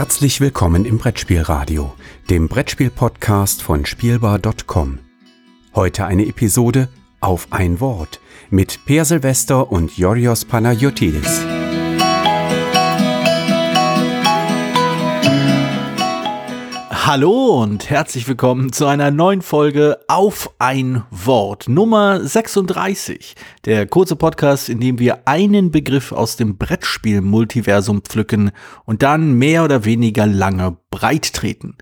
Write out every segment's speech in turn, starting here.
Herzlich willkommen im Brettspielradio, dem Brettspiel-Podcast von Spielbar.com. Heute eine Episode auf ein Wort mit Per Silvester und Yorios Panayotidis. Hallo und herzlich willkommen zu einer neuen Folge Auf ein Wort Nummer 36. Der kurze Podcast, in dem wir einen Begriff aus dem Brettspiel-Multiversum pflücken und dann mehr oder weniger lange breit treten.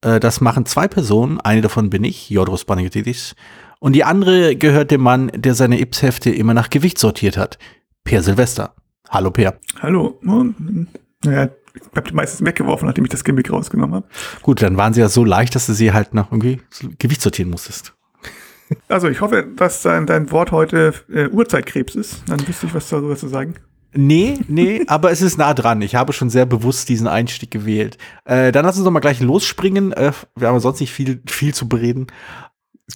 Äh, das machen zwei Personen, eine davon bin ich, Jodros Panagiotidis, und die andere gehört dem Mann, der seine Ips-Hefte immer nach Gewicht sortiert hat, Per Silvester. Hallo Per. Hallo. Naja, ich habe die meistens weggeworfen, nachdem ich das Gimmick rausgenommen habe. Gut, dann waren sie ja so leicht, dass du sie halt nach irgendwie Gewicht sortieren musstest. Also ich hoffe, dass dein, dein Wort heute äh, Urzeitkrebs ist. Dann wüsste ich was darüber zu sagen. Nee, nee, aber es ist nah dran. Ich habe schon sehr bewusst diesen Einstieg gewählt. Äh, dann lass uns doch mal gleich losspringen. Äh, wir haben sonst nicht viel, viel zu bereden.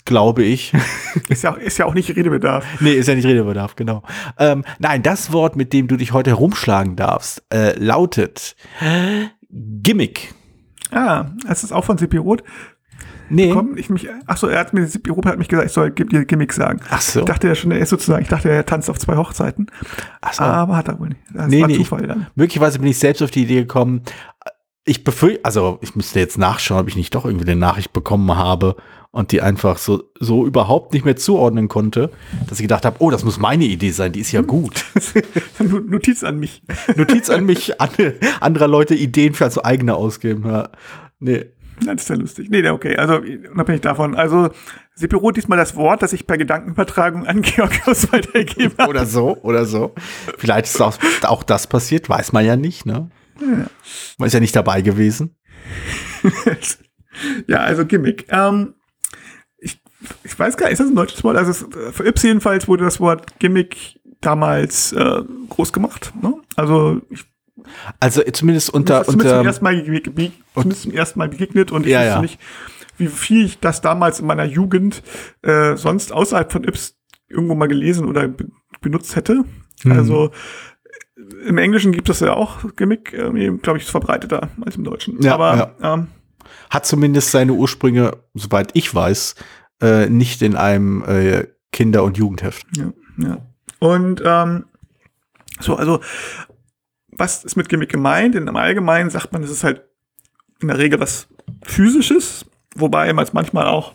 Glaube ich. Ist ja, ist ja auch nicht Redebedarf. Nee, ist ja nicht Redebedarf, genau. Ähm, nein, das Wort, mit dem du dich heute herumschlagen darfst, äh, lautet Gimmick. Ah, ist das auch von Sipi Roth? Nee. Komm, ich mich, ach so, er hat mir, Sipi Roth hat mich gesagt, ich soll dir Gimmick sagen. Ach so. Ich dachte ja schon, er ist sozusagen, ich dachte, er tanzt auf zwei Hochzeiten. Ach so. Aber hat er wohl nicht. Das nee, war nee, Zufall dann. möglicherweise bin ich selbst auf die Idee gekommen. Ich befürchte, also ich müsste jetzt nachschauen, ob ich nicht doch irgendwie eine Nachricht bekommen habe und die einfach so, so überhaupt nicht mehr zuordnen konnte, dass ich gedacht habe, oh, das muss meine Idee sein, die ist ja gut. Notiz an mich. Notiz an mich, an, anderer Leute Ideen für als eigene ausgeben. Ja. Nee. Das ist ja lustig. Nee, okay, also unabhängig davon. Also Sepiro diesmal das Wort, das ich per Gedankenübertragung an Georgios weitergegeben habe. Oder so, oder so. Vielleicht ist auch, auch das passiert, weiß man ja nicht, ne? Ja. Man ist ja nicht dabei gewesen. ja, also Gimmick. Ähm, ich, weiß gar nicht, ist das ein deutsches Wort? Also es, für Yps jedenfalls wurde das Wort Gimmick damals äh, groß gemacht. Ne? Also ich Also zumindest unter, das zumindest unter zum ersten Mal, zumindest zum ersten Mal begegnet und ich Ja, wüsste ja. nicht, wie viel ich das damals in meiner Jugend äh, sonst außerhalb von Yps irgendwo mal gelesen oder be benutzt hätte. Mhm. Also äh, im Englischen gibt es ja auch Gimmick, glaube ich, ist verbreiteter als im Deutschen. Ja, Aber ähm, hat zumindest seine Ursprünge, soweit ich weiß, äh, nicht in einem äh, Kinder- und Jugendheft. Ja, ja. Und ähm, so, also was ist mit Gimmick gemeint? Denn im Allgemeinen sagt man, es ist halt in der Regel was Physisches, wobei man es manchmal auch,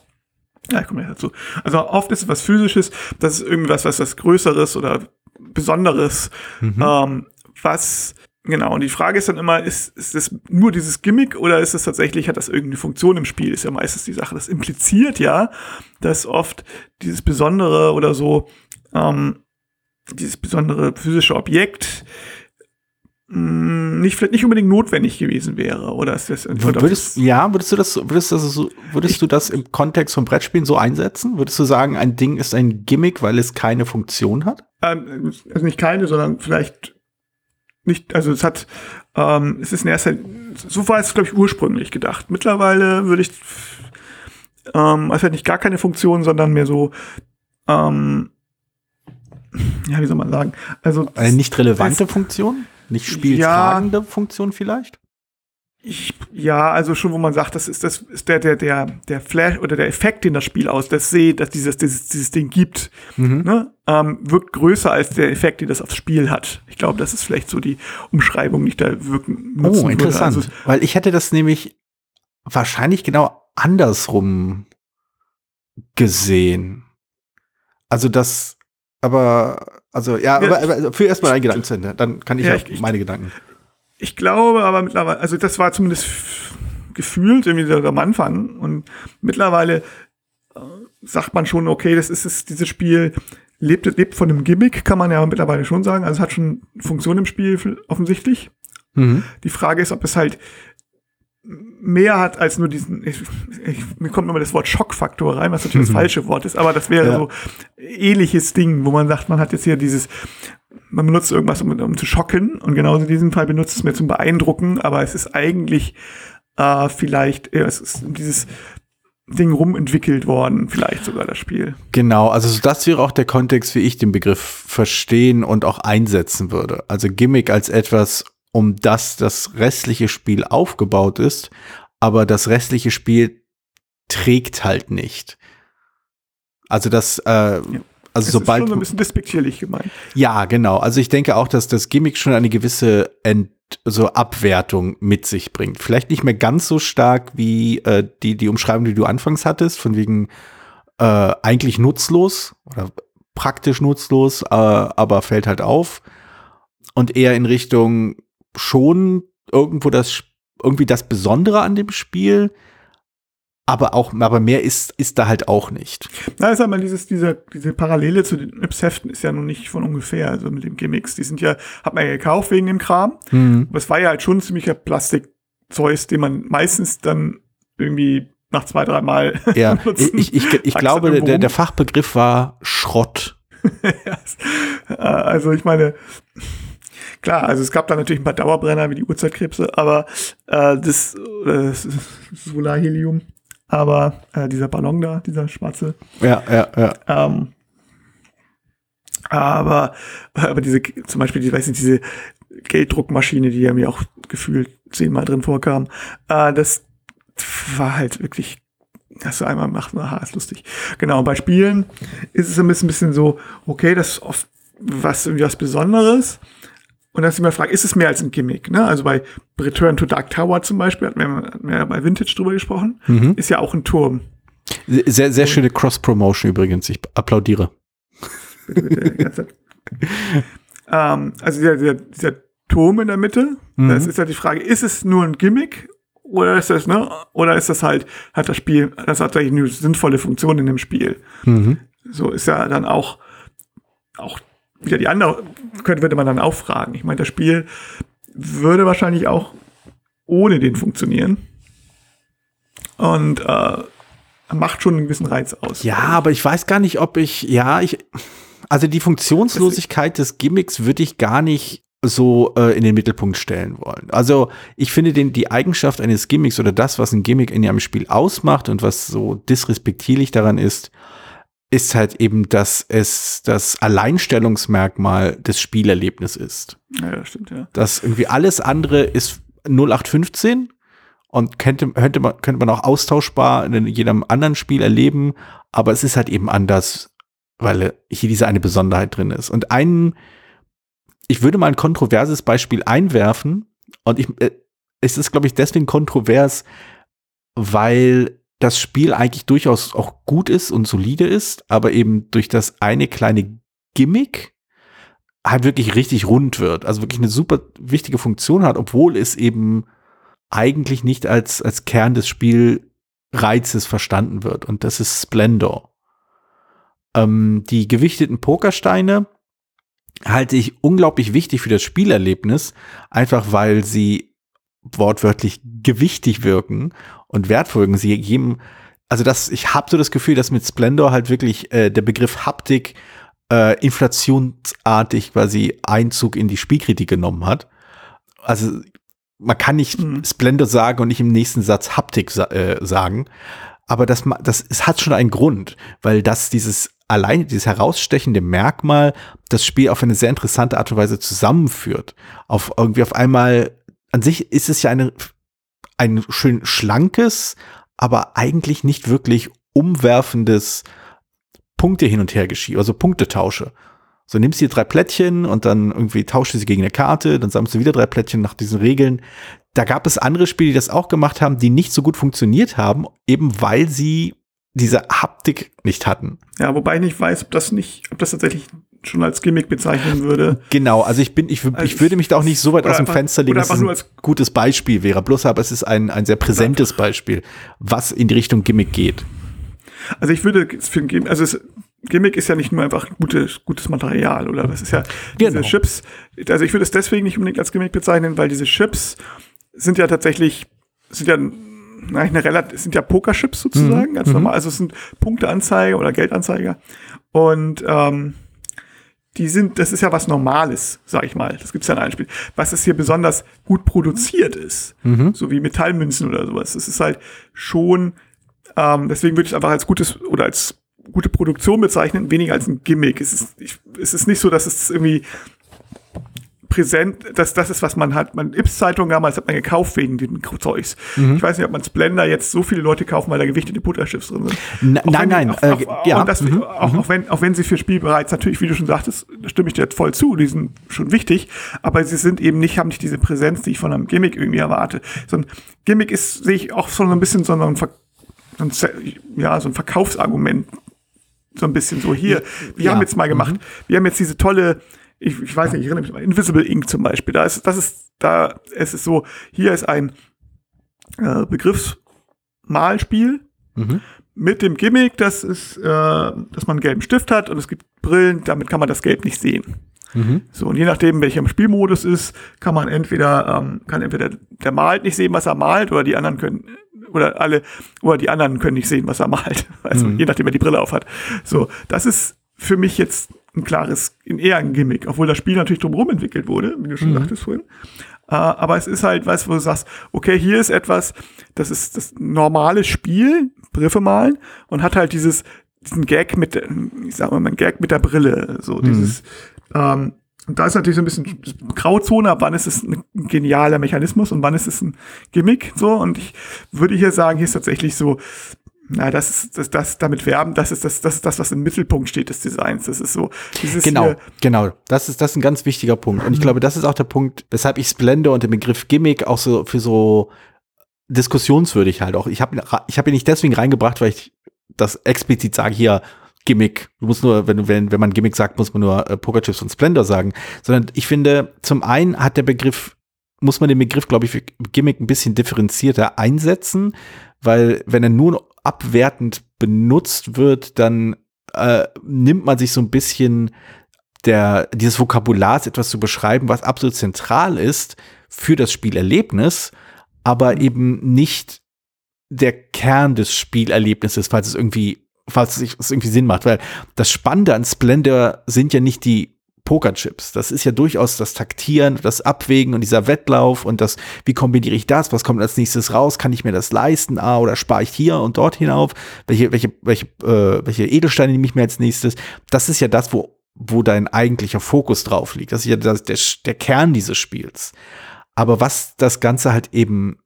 ja, ich komme gleich dazu. Also oft ist es was Physisches, das ist irgendwas, was was Größeres oder Besonderes, ähm, was Genau, und die Frage ist dann immer, ist, ist es nur dieses Gimmick oder ist es tatsächlich, hat das irgendeine Funktion im Spiel? Ist ja meistens die Sache. Das impliziert ja, dass oft dieses Besondere oder so, ähm, dieses besondere physische Objekt mh, nicht, vielleicht nicht unbedingt notwendig gewesen wäre. Oder ist das, Würdest, ja, würdest du das, würdest du das, so, würdest du das im Kontext von Brettspielen so einsetzen? Würdest du sagen, ein Ding ist ein Gimmick, weil es keine Funktion hat? Ähm, also nicht keine, sondern vielleicht nicht, also es hat, ähm, es ist in erster so war es, glaube ich, ursprünglich gedacht. Mittlerweile würde ich, ähm, es hat nicht gar keine Funktion, sondern mehr so, ähm, ja, wie soll man sagen? Also, Eine nicht relevante Funktion? Nicht spieltragende Funktion vielleicht? Ich, ja, also schon, wo man sagt, das ist das ist der der der der Flash oder der Effekt, den das Spiel aus, das seht, dass dieses dieses dieses Ding gibt, Mhm. ne, ähm, wirkt größer als der Effekt, den das aufs Spiel hat. Ich glaube, das ist vielleicht so die Umschreibung, die ich da wirken nutzen Oh, interessant. Also, Weil ich hätte das nämlich wahrscheinlich genau andersrum gesehen. Also das, aber, also ja, Ja, aber, aber für erstmal einen Gedanken zu Ende. Dann kann ich Ja, ich- meine Gedanken. Ich glaube, aber mittlerweile, also das war zumindest gefühlt irgendwie so am Anfang und mittlerweile äh, sagt man schon, okay, das ist es, dieses Spiel lebt, lebt von einem Gimmick, kann man ja mittlerweile schon sagen. Also es hat schon Funktion im Spiel offensichtlich. Mhm. Die Frage ist, ob es halt mehr hat als nur diesen, ich, ich, mir kommt immer das Wort Schockfaktor rein, was natürlich das falsche Wort ist, aber das wäre Ja. so ähnliches Ding, wo man sagt, man hat jetzt hier dieses, man benutzt irgendwas, um, um zu schocken und genauso in diesem Fall benutzt es mir zum Beeindrucken, aber es ist eigentlich äh, vielleicht, ja, es ist dieses Ding rumentwickelt worden, vielleicht sogar das Spiel. Genau, also so das wäre auch der Kontext, wie ich den Begriff verstehen und auch einsetzen würde. Also Gimmick als etwas um das das restliche Spiel aufgebaut ist, aber das restliche Spiel trägt halt nicht. Also das, äh, also Es sobald ist schon so ein bisschen despektierlich gemeint. ja, genau. Also ich denke auch, dass das Gimmick schon eine gewisse Ent so Abwertung mit sich bringt. Vielleicht nicht mehr ganz so stark wie äh, die, die Umschreibung, die du anfangs hattest, von wegen äh, eigentlich nutzlos oder praktisch nutzlos, äh, aber fällt halt auf. Und eher in Richtung schon irgendwo das irgendwie das Besondere an dem Spiel, aber auch, aber mehr ist, ist da halt auch nicht. Na, sag mal, dieses, diese, diese Parallele zu den Yps-Heften ist ja nun nicht von ungefähr, also mit den Gimmicks. Die sind ja, hat man ja gekauft wegen dem Kram. Aber es war ja halt schon ein ziemlicher Plastikzeug, den man meistens dann irgendwie nach zwei, drei Mal Ja, ich, ich, ich Sagst glaube, der, der? Fachbegriff war Schrott. Äh, also ich meine, klar, also es gab da natürlich ein paar Dauerbrenner wie die Urzeitkrebse, aber äh, das, äh, das Solarhelium, aber äh, dieser Ballon da, dieser schwarze, Ja, ja, ja. ähm, aber, aber diese, zum Beispiel, die, weiß nicht, diese Gelddruckmaschine, die ja mir auch gefühlt zehnmal drin vorkam, äh, das war halt wirklich, hast du einmal gemacht, aha, ist lustig. Genau, und bei Spielen ist es ein bisschen, bisschen so, okay, das ist oft was, irgendwie was Besonderes. Und dann ist immer die Frage, ist es mehr als ein Gimmick? Ne? Also bei Return to Dark Tower zum Beispiel, hatten wir, hatten wir ja bei Vintage drüber gesprochen, ist ja auch ein Turm. Sehr, sehr schöne Cross-Promotion übrigens. Ich applaudiere. bitte, bitte, ähm, also dieser, dieser, dieser Turm in der Mitte, das ist halt die Frage, ist es nur ein Gimmick oder ist das, ne, oder ist das halt, hat das Spiel, das hat tatsächlich eine sinnvolle Funktion in dem Spiel. So ist ja dann auch, auch wieder die andere, könnte, würde man dann auch fragen. Ich meine, das Spiel würde wahrscheinlich auch ohne den funktionieren. Und äh, macht schon einen gewissen Reiz aus. Ja, aber ich weiß gar nicht, ob ich, ja, ich, also die Funktionslosigkeit des Gimmicks würde ich gar nicht so äh, in den Mittelpunkt stellen wollen. Also ich finde den, die Eigenschaft eines Gimmicks oder das, was ein Gimmick in einem Spiel ausmacht und was so disrespektierlich daran ist, ist halt eben, dass es das Alleinstellungsmerkmal des Spielerlebnisses ist. Ja, das stimmt, ja. dass irgendwie alles andere ist 0815 und könnte, könnte, man, könnte man auch austauschbar in jedem anderen Spiel erleben, aber es ist halt eben anders, weil hier diese eine Besonderheit drin ist. Und ein, ich würde mal ein kontroverses Beispiel einwerfen und ich, äh, es ist, glaube ich, deswegen kontrovers, weil das Spiel eigentlich durchaus auch gut ist und solide ist, aber eben durch das eine kleine Gimmick halt wirklich richtig rund wird. Also wirklich eine super wichtige Funktion hat, obwohl es eben eigentlich nicht als, als Kern des Spielreizes verstanden wird. Und das ist Splendor. Ähm, die gewichteten Pokersteine halte ich unglaublich wichtig für das Spielerlebnis, einfach weil sie wortwörtlich gewichtig wirken und wertvoll wirken. Sie geben, also das, ich habe so das Gefühl, dass mit Splendor halt wirklich äh, der Begriff Haptik äh, inflationsartig quasi Einzug in die Spielkritik genommen hat. Also man kann nicht Mhm. Splendor sagen und nicht im nächsten Satz Haptik sa äh, sagen, aber das, das es hat schon einen Grund, weil das dieses alleine dieses herausstechende Merkmal das Spiel auf eine sehr interessante Art und Weise zusammenführt. Auf irgendwie auf einmal an sich ist es ja eine ein schön schlankes, aber eigentlich nicht wirklich umwerfendes Punkte hin und her geschieht, also Punktetausche. So nimmst du dir drei Plättchen und dann irgendwie tauscht du sie gegen eine Karte, dann sammelst du wieder drei Plättchen nach diesen Regeln. Da gab es andere Spiele, die das auch gemacht haben, die nicht so gut funktioniert haben, eben weil sie diese Haptik nicht hatten. Ja, wobei ich nicht weiß, ob das nicht, ob das tatsächlich schon als Gimmick bezeichnen würde. Genau, also ich bin, ich, Also ich würde mich da auch nicht so weit aus dem einfach- Fenster legen, dass es ein nur als- gutes Beispiel wäre. Bloß aber es ist ein, ein sehr präsentes Beispiel, was in die Richtung Gimmick geht. Also ich würde für ein Gimmick, also es, Gimmick ist ja nicht nur einfach gutes, gutes Material, oder? Das ist ja diese Genau. Chips. Also ich würde es deswegen nicht unbedingt als Gimmick bezeichnen, weil diese Chips sind ja tatsächlich, sind ja na, eine relativ, sind ja Pokerchips sozusagen, ganz normal. Also es sind Punkteanzeiger oder Geldanzeiger. Und ähm, die sind, das ist ja was Normales, sag ich mal. Das gibt's ja in einem Spiel. Was es hier besonders gut produziert ist, so wie Metallmünzen oder sowas. Das ist halt schon, ähm, deswegen würde ich es einfach als gutes oder als gute Produktion bezeichnen, weniger als ein Gimmick. Es ist, ich, es ist nicht so, dass es irgendwie präsent, dass das ist, was man hat. Man Ips-Zeitung damals hat man gekauft wegen dem Zeugs. Mhm. Ich weiß nicht, ob man Splendor jetzt so viele Leute kaufen, weil da gewichtete Butterchips drin sind. Nein, nein. Auch, äh, auch, ja. und das, mhm. auch, auch, wenn, auch wenn sie für Spiel bereits natürlich, wie du schon sagtest, da stimme ich dir jetzt voll zu, die sind schon wichtig, aber sie sind eben nicht, haben nicht diese Präsenz, die ich von einem Gimmick irgendwie erwarte. So ein Gimmick ist, sehe ich auch so ein bisschen so ein, Ver so ein, ja, so ein Verkaufsargument. So ein bisschen so hier. Wir Ja. haben jetzt mal gemacht, wir haben jetzt diese tolle, ich, ich weiß nicht, ich erinnere mich mal, Invisible Ink zum Beispiel. Da ist, das ist, da ist es so, hier ist ein äh, Begriffsmalspiel, Mhm. mit dem Gimmick, dass es, äh, dass man einen gelben Stift hat und es gibt Brillen, damit kann man das Gelb nicht sehen. Mhm. So, und je nachdem, welcher Spielmodus ist, kann man entweder, ähm, kann entweder der malt nicht sehen, was er malt, oder die anderen können, oder alle, oder die anderen können nicht sehen, was er malt. Also, Mhm. je nachdem, wer die Brille auf hat. So, das ist für mich jetzt ein klares, eher ein Gimmick, obwohl das Spiel natürlich drumherum entwickelt wurde, wie du schon Mhm. sagtest vorhin. Äh, aber es ist halt was, wo du sagst, okay, hier ist etwas, das ist das normale Spiel, Briefe malen, und hat halt dieses, diesen Gag mit, der- ich sag mal, ein Gag mit der Brille, so dieses, ähm, und da ist natürlich so ein bisschen Grauzone, ab wann ist es ein genialer Mechanismus und wann ist es ein Gimmick, so, und ich würde hier sagen, hier ist tatsächlich so, na, das ist das, das damit werben, das ist das, das ist das, was im Mittelpunkt steht des Designs. Das ist so, dieses Genau, genau. Das ist, das ist ein ganz wichtiger Punkt. Und ich glaube, das ist auch der Punkt, weshalb ich Splendor und den Begriff Gimmick auch so für so diskussionswürdig halt auch. Ich habe ich hab ihn nicht deswegen reingebracht, weil ich das explizit sage, hier Gimmick. Du musst nur, wenn, wenn, wenn man Gimmick sagt, muss man nur äh, Pokerchips und Splendor sagen. Sondern ich finde, zum einen hat der Begriff, muss man den Begriff, glaube ich, für Gimmick ein bisschen differenzierter einsetzen, weil wenn er nur abwertend benutzt wird, dann äh, nimmt man sich so ein bisschen der, dieses Vokabulars etwas zu beschreiben, was absolut zentral ist für das Spielerlebnis, aber eben nicht der Kern des Spielerlebnisses, falls es irgendwie, falls es irgendwie Sinn macht, weil das Spannende an Splendor sind ja nicht die Pokerchips. Das ist ja durchaus das Taktieren, das Abwägen und dieser Wettlauf und das, wie kombiniere ich das? Was kommt als nächstes raus? Kann ich mir das leisten? Ah, oder spare ich hier und dort hinauf? Welche, welche, welche, äh, welche Edelsteine nehme ich mir als nächstes? Das ist ja das, wo, wo dein eigentlicher Fokus drauf liegt. Das ist ja das, der, der Kern dieses Spiels. Aber was das Ganze halt eben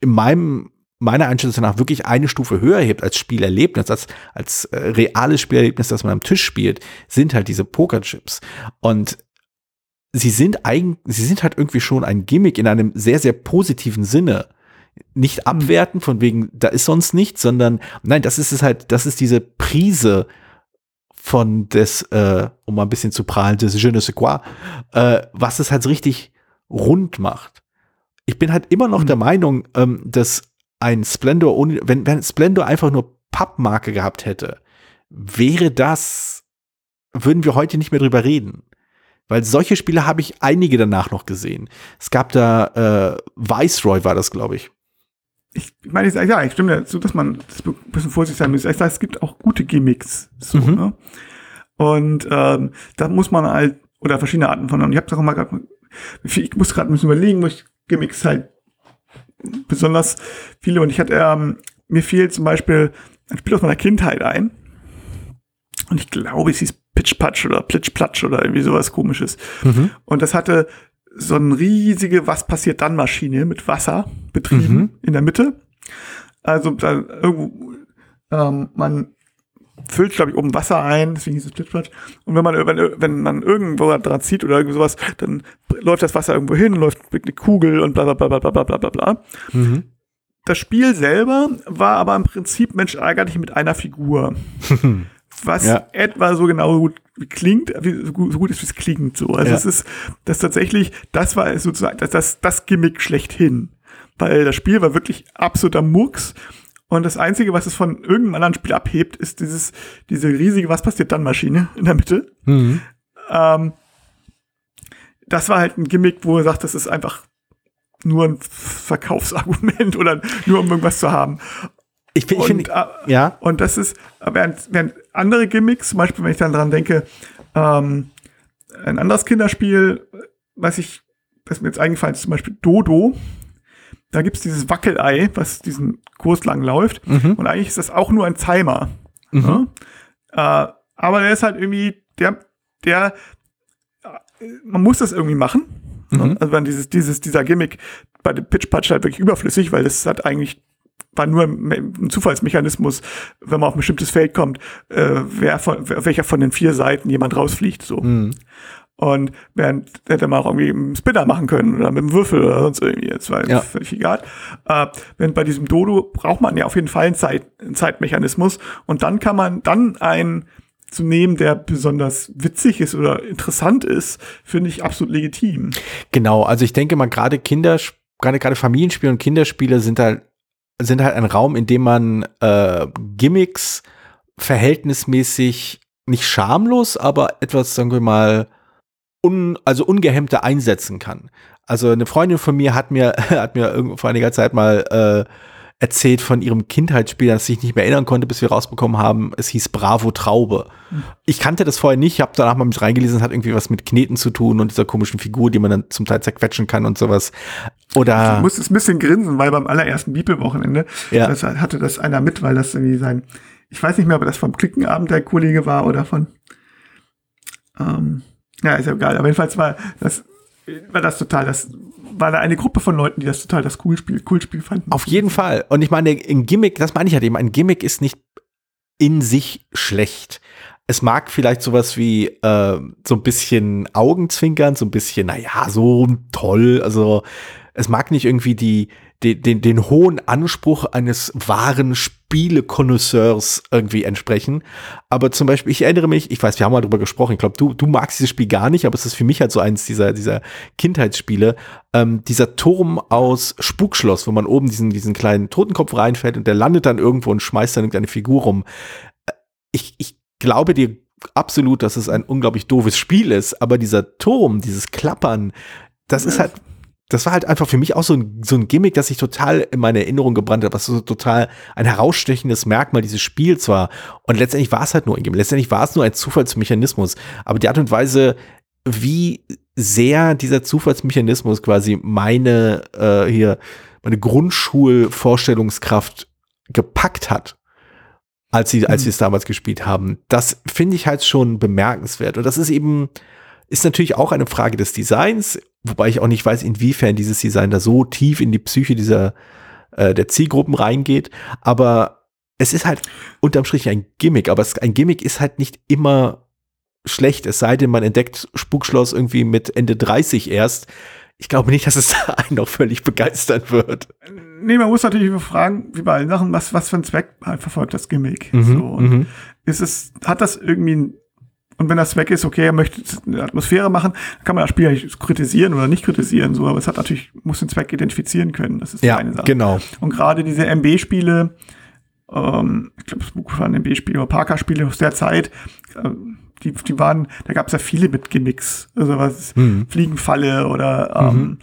in meinem, meiner Einschätzung nach wirklich eine Stufe höher hebt als Spielerlebnis, als, als äh, reales Spielerlebnis, das man am Tisch spielt, sind halt diese Pokerchips. Und sie sind eigentlich, sie sind halt irgendwie schon ein Gimmick in einem sehr, sehr positiven Sinne. Nicht abwerten, von wegen, da ist sonst nichts, sondern nein, das ist es halt, das ist diese Prise von des, äh, um mal ein bisschen zu prahlen, des Je ne sais quoi, äh, was es halt richtig rund macht. Ich bin halt immer noch Mhm. der Meinung, ähm, dass ein Splendor, ohne, wenn, wenn Splendor einfach nur Pappmarke gehabt hätte, wäre das, würden wir heute nicht mehr drüber reden. Weil solche Spiele habe ich einige danach noch gesehen. Es gab da, äh, Viceroy war das, glaube ich. ich meine, ja, ich stimme dazu, dass man das ein bisschen vorsichtig sein muss. Ich sage, es gibt auch gute Gimmicks. So, Mhm. ne? Und ähm, da muss man halt, oder verschiedene Arten von, und ich habe auch mal gerade, ich muss gerade ein bisschen überlegen, wo ich Gimmicks halt besonders viele, und ich hatte, ähm, mir fiel zum Beispiel ein Spiel aus meiner Kindheit ein. Und ich glaube, es hieß Pitch Patch oder Plitsch Platsch oder irgendwie sowas komisches. Und das hatte so eine riesige Was passiert dann Maschine mit Wasser betrieben Mhm. in der Mitte. Also da irgendwo, ähm, man füllt, glaube ich, oben Wasser ein, deswegen hieß es Splitplatsch. Und wenn man, wenn, wenn man irgendwo dran zieht oder irgendwie sowas, dann läuft das Wasser irgendwo hin, läuft eine Kugel und bla bla bla bla bla bla bla bla. Mhm. Das Spiel selber war aber im Prinzip Mensch ärgerlich mit einer Figur. Was Ja. etwa so genau gut klingt, wie, so, gut, so gut ist, wie es klingt. So. Also Ja. es ist das tatsächlich, das war sozusagen das, das, das Gimmick schlechthin. Weil das Spiel war wirklich absoluter Murks. Und das Einzige, was es von irgendeinem anderen Spiel abhebt, ist dieses, diese riesige Was passiert dann Maschine in der Mitte. Mhm. Ähm, das war halt ein Gimmick, wo er sagt, das ist einfach nur ein Verkaufsargument oder nur um irgendwas zu haben. Ich, find- finde, äh, ja. und das ist, während, während andere Gimmicks, zum Beispiel, wenn ich dann dran denke, ähm, ein anderes Kinderspiel, was ich, was mir jetzt eingefallen ist, zum Beispiel Dodo, da gibt's dieses Wackelei, was diesen Kurs lang läuft. Mhm. Und eigentlich ist das auch nur ein Timer. Mhm. Ne? Äh, aber der ist halt irgendwie, der, der, äh, man muss das irgendwie machen. Mhm. Also wenn dieses, dieses, dieser Gimmick bei dem Pitch Patch halt wirklich überflüssig, weil das hat eigentlich war nur ein Zufallsmechanismus, wenn man auf ein bestimmtes Feld kommt, äh, wer von, welcher von den vier Seiten jemand rausfliegt, so. Mhm. Und während hätte man auch irgendwie einen Spinner machen können oder mit einem Würfel oder sonst irgendwie. Das war ja. völlig egal. Äh, wenn bei diesem Dodo braucht man ja auf jeden Fall einen, Zeit, einen Zeitmechanismus und dann kann man dann einen zu nehmen, der besonders witzig ist oder interessant ist, finde ich absolut legitim. Genau, also ich denke mal gerade Kinder, gerade gerade Familienspiele und Kinderspiele sind halt sind halt ein Raum, in dem man äh, Gimmicks verhältnismäßig nicht schamlos, aber etwas, sagen wir mal, un, also ungehemmter einsetzen kann. Also eine Freundin von mir hat mir, hat mir vor einiger Zeit mal äh, erzählt von ihrem Kindheitsspiel, das ich nicht mehr erinnern konnte, bis wir rausbekommen haben, es hieß Bravo Traube. Mhm. Ich kannte das vorher nicht, habe danach mal mit reingelesen, es hat irgendwie was mit Kneten zu tun und dieser komischen Figur, die man dann zum Teil zerquetschen kann und sowas. Oder ich musste ein bisschen grinsen, weil beim allerersten Bibelwochenende ja. das hatte das einer mit, weil das irgendwie sein, ich weiß nicht mehr, ob das vom Klickenabend der Kollege war oder von ähm, ja, ist ja egal. Aber jedenfalls war das, war das total, das war da eine Gruppe von Leuten, die das total das cool Spiel, cool Spiel fanden. Auf jeden Fall. Und ich meine, ein Gimmick, das meine ich halt eben, ein Gimmick ist nicht in sich schlecht. Es mag vielleicht sowas wie äh, so ein bisschen Augenzwinkern, so ein bisschen, naja, so toll. Also es mag nicht irgendwie die, den, den, den hohen Anspruch eines wahren Spielekonnoisseurs irgendwie entsprechen. Aber zum Beispiel, ich erinnere mich, ich weiß, wir haben mal drüber gesprochen, ich glaube, du, du magst dieses Spiel gar nicht, aber es ist für mich halt so eins dieser, dieser Kindheitsspiele. Ähm, dieser Turm aus Spukschloss, wo man oben diesen, diesen kleinen Totenkopf reinfällt und der landet dann irgendwo und schmeißt dann irgendeine Figur rum. Ich, ich glaube dir absolut, dass es ein unglaublich doofes Spiel ist, aber dieser Turm, dieses Klappern, das ist halt das war halt einfach für mich auch so ein, so ein Gimmick, das sich total in meine Erinnerung gebrannt hat, was so total ein herausstechendes Merkmal dieses Spiels war. Und letztendlich war es halt nur ein Gimmick. Letztendlich war es nur ein Zufallsmechanismus. Aber die Art und Weise, wie sehr dieser Zufallsmechanismus quasi meine äh, hier meine Grundschulvorstellungskraft gepackt hat, als sie, als sie es damals gespielt haben, das finde ich halt schon bemerkenswert. Und das ist eben, ist natürlich auch eine Frage des Designs, wobei ich auch nicht weiß, inwiefern dieses Design da so tief in die Psyche dieser äh, der Zielgruppen reingeht. Aber es ist halt unterm Strich ein Gimmick, aber es, ein Gimmick ist halt nicht immer schlecht, es sei denn, man entdeckt Spukschloss irgendwie mit Ende 30 erst. Ich glaube nicht, dass es einen noch völlig begeistern wird. Nee, man muss natürlich fragen, wie bei allen Sachen, was, was für einen Zweck verfolgt das Gimmick? Mhm, so, und mhm. ist es, hat das irgendwie und wenn das weg ist, okay, er möchte eine Atmosphäre machen, kann man das Spiel ja kritisieren oder nicht kritisieren, so, aber es hat natürlich, muss den Zweck identifizieren können. Das ist ja, eine Sache. Genau. Und gerade diese MB-Spiele, ähm, ich glaube, es waren MB-Spiele oder Parker-Spiele aus der Zeit, äh, die, die waren, da gab es ja viele mit Gimmicks. Also was mhm. Fliegenfalle oder ähm, mhm.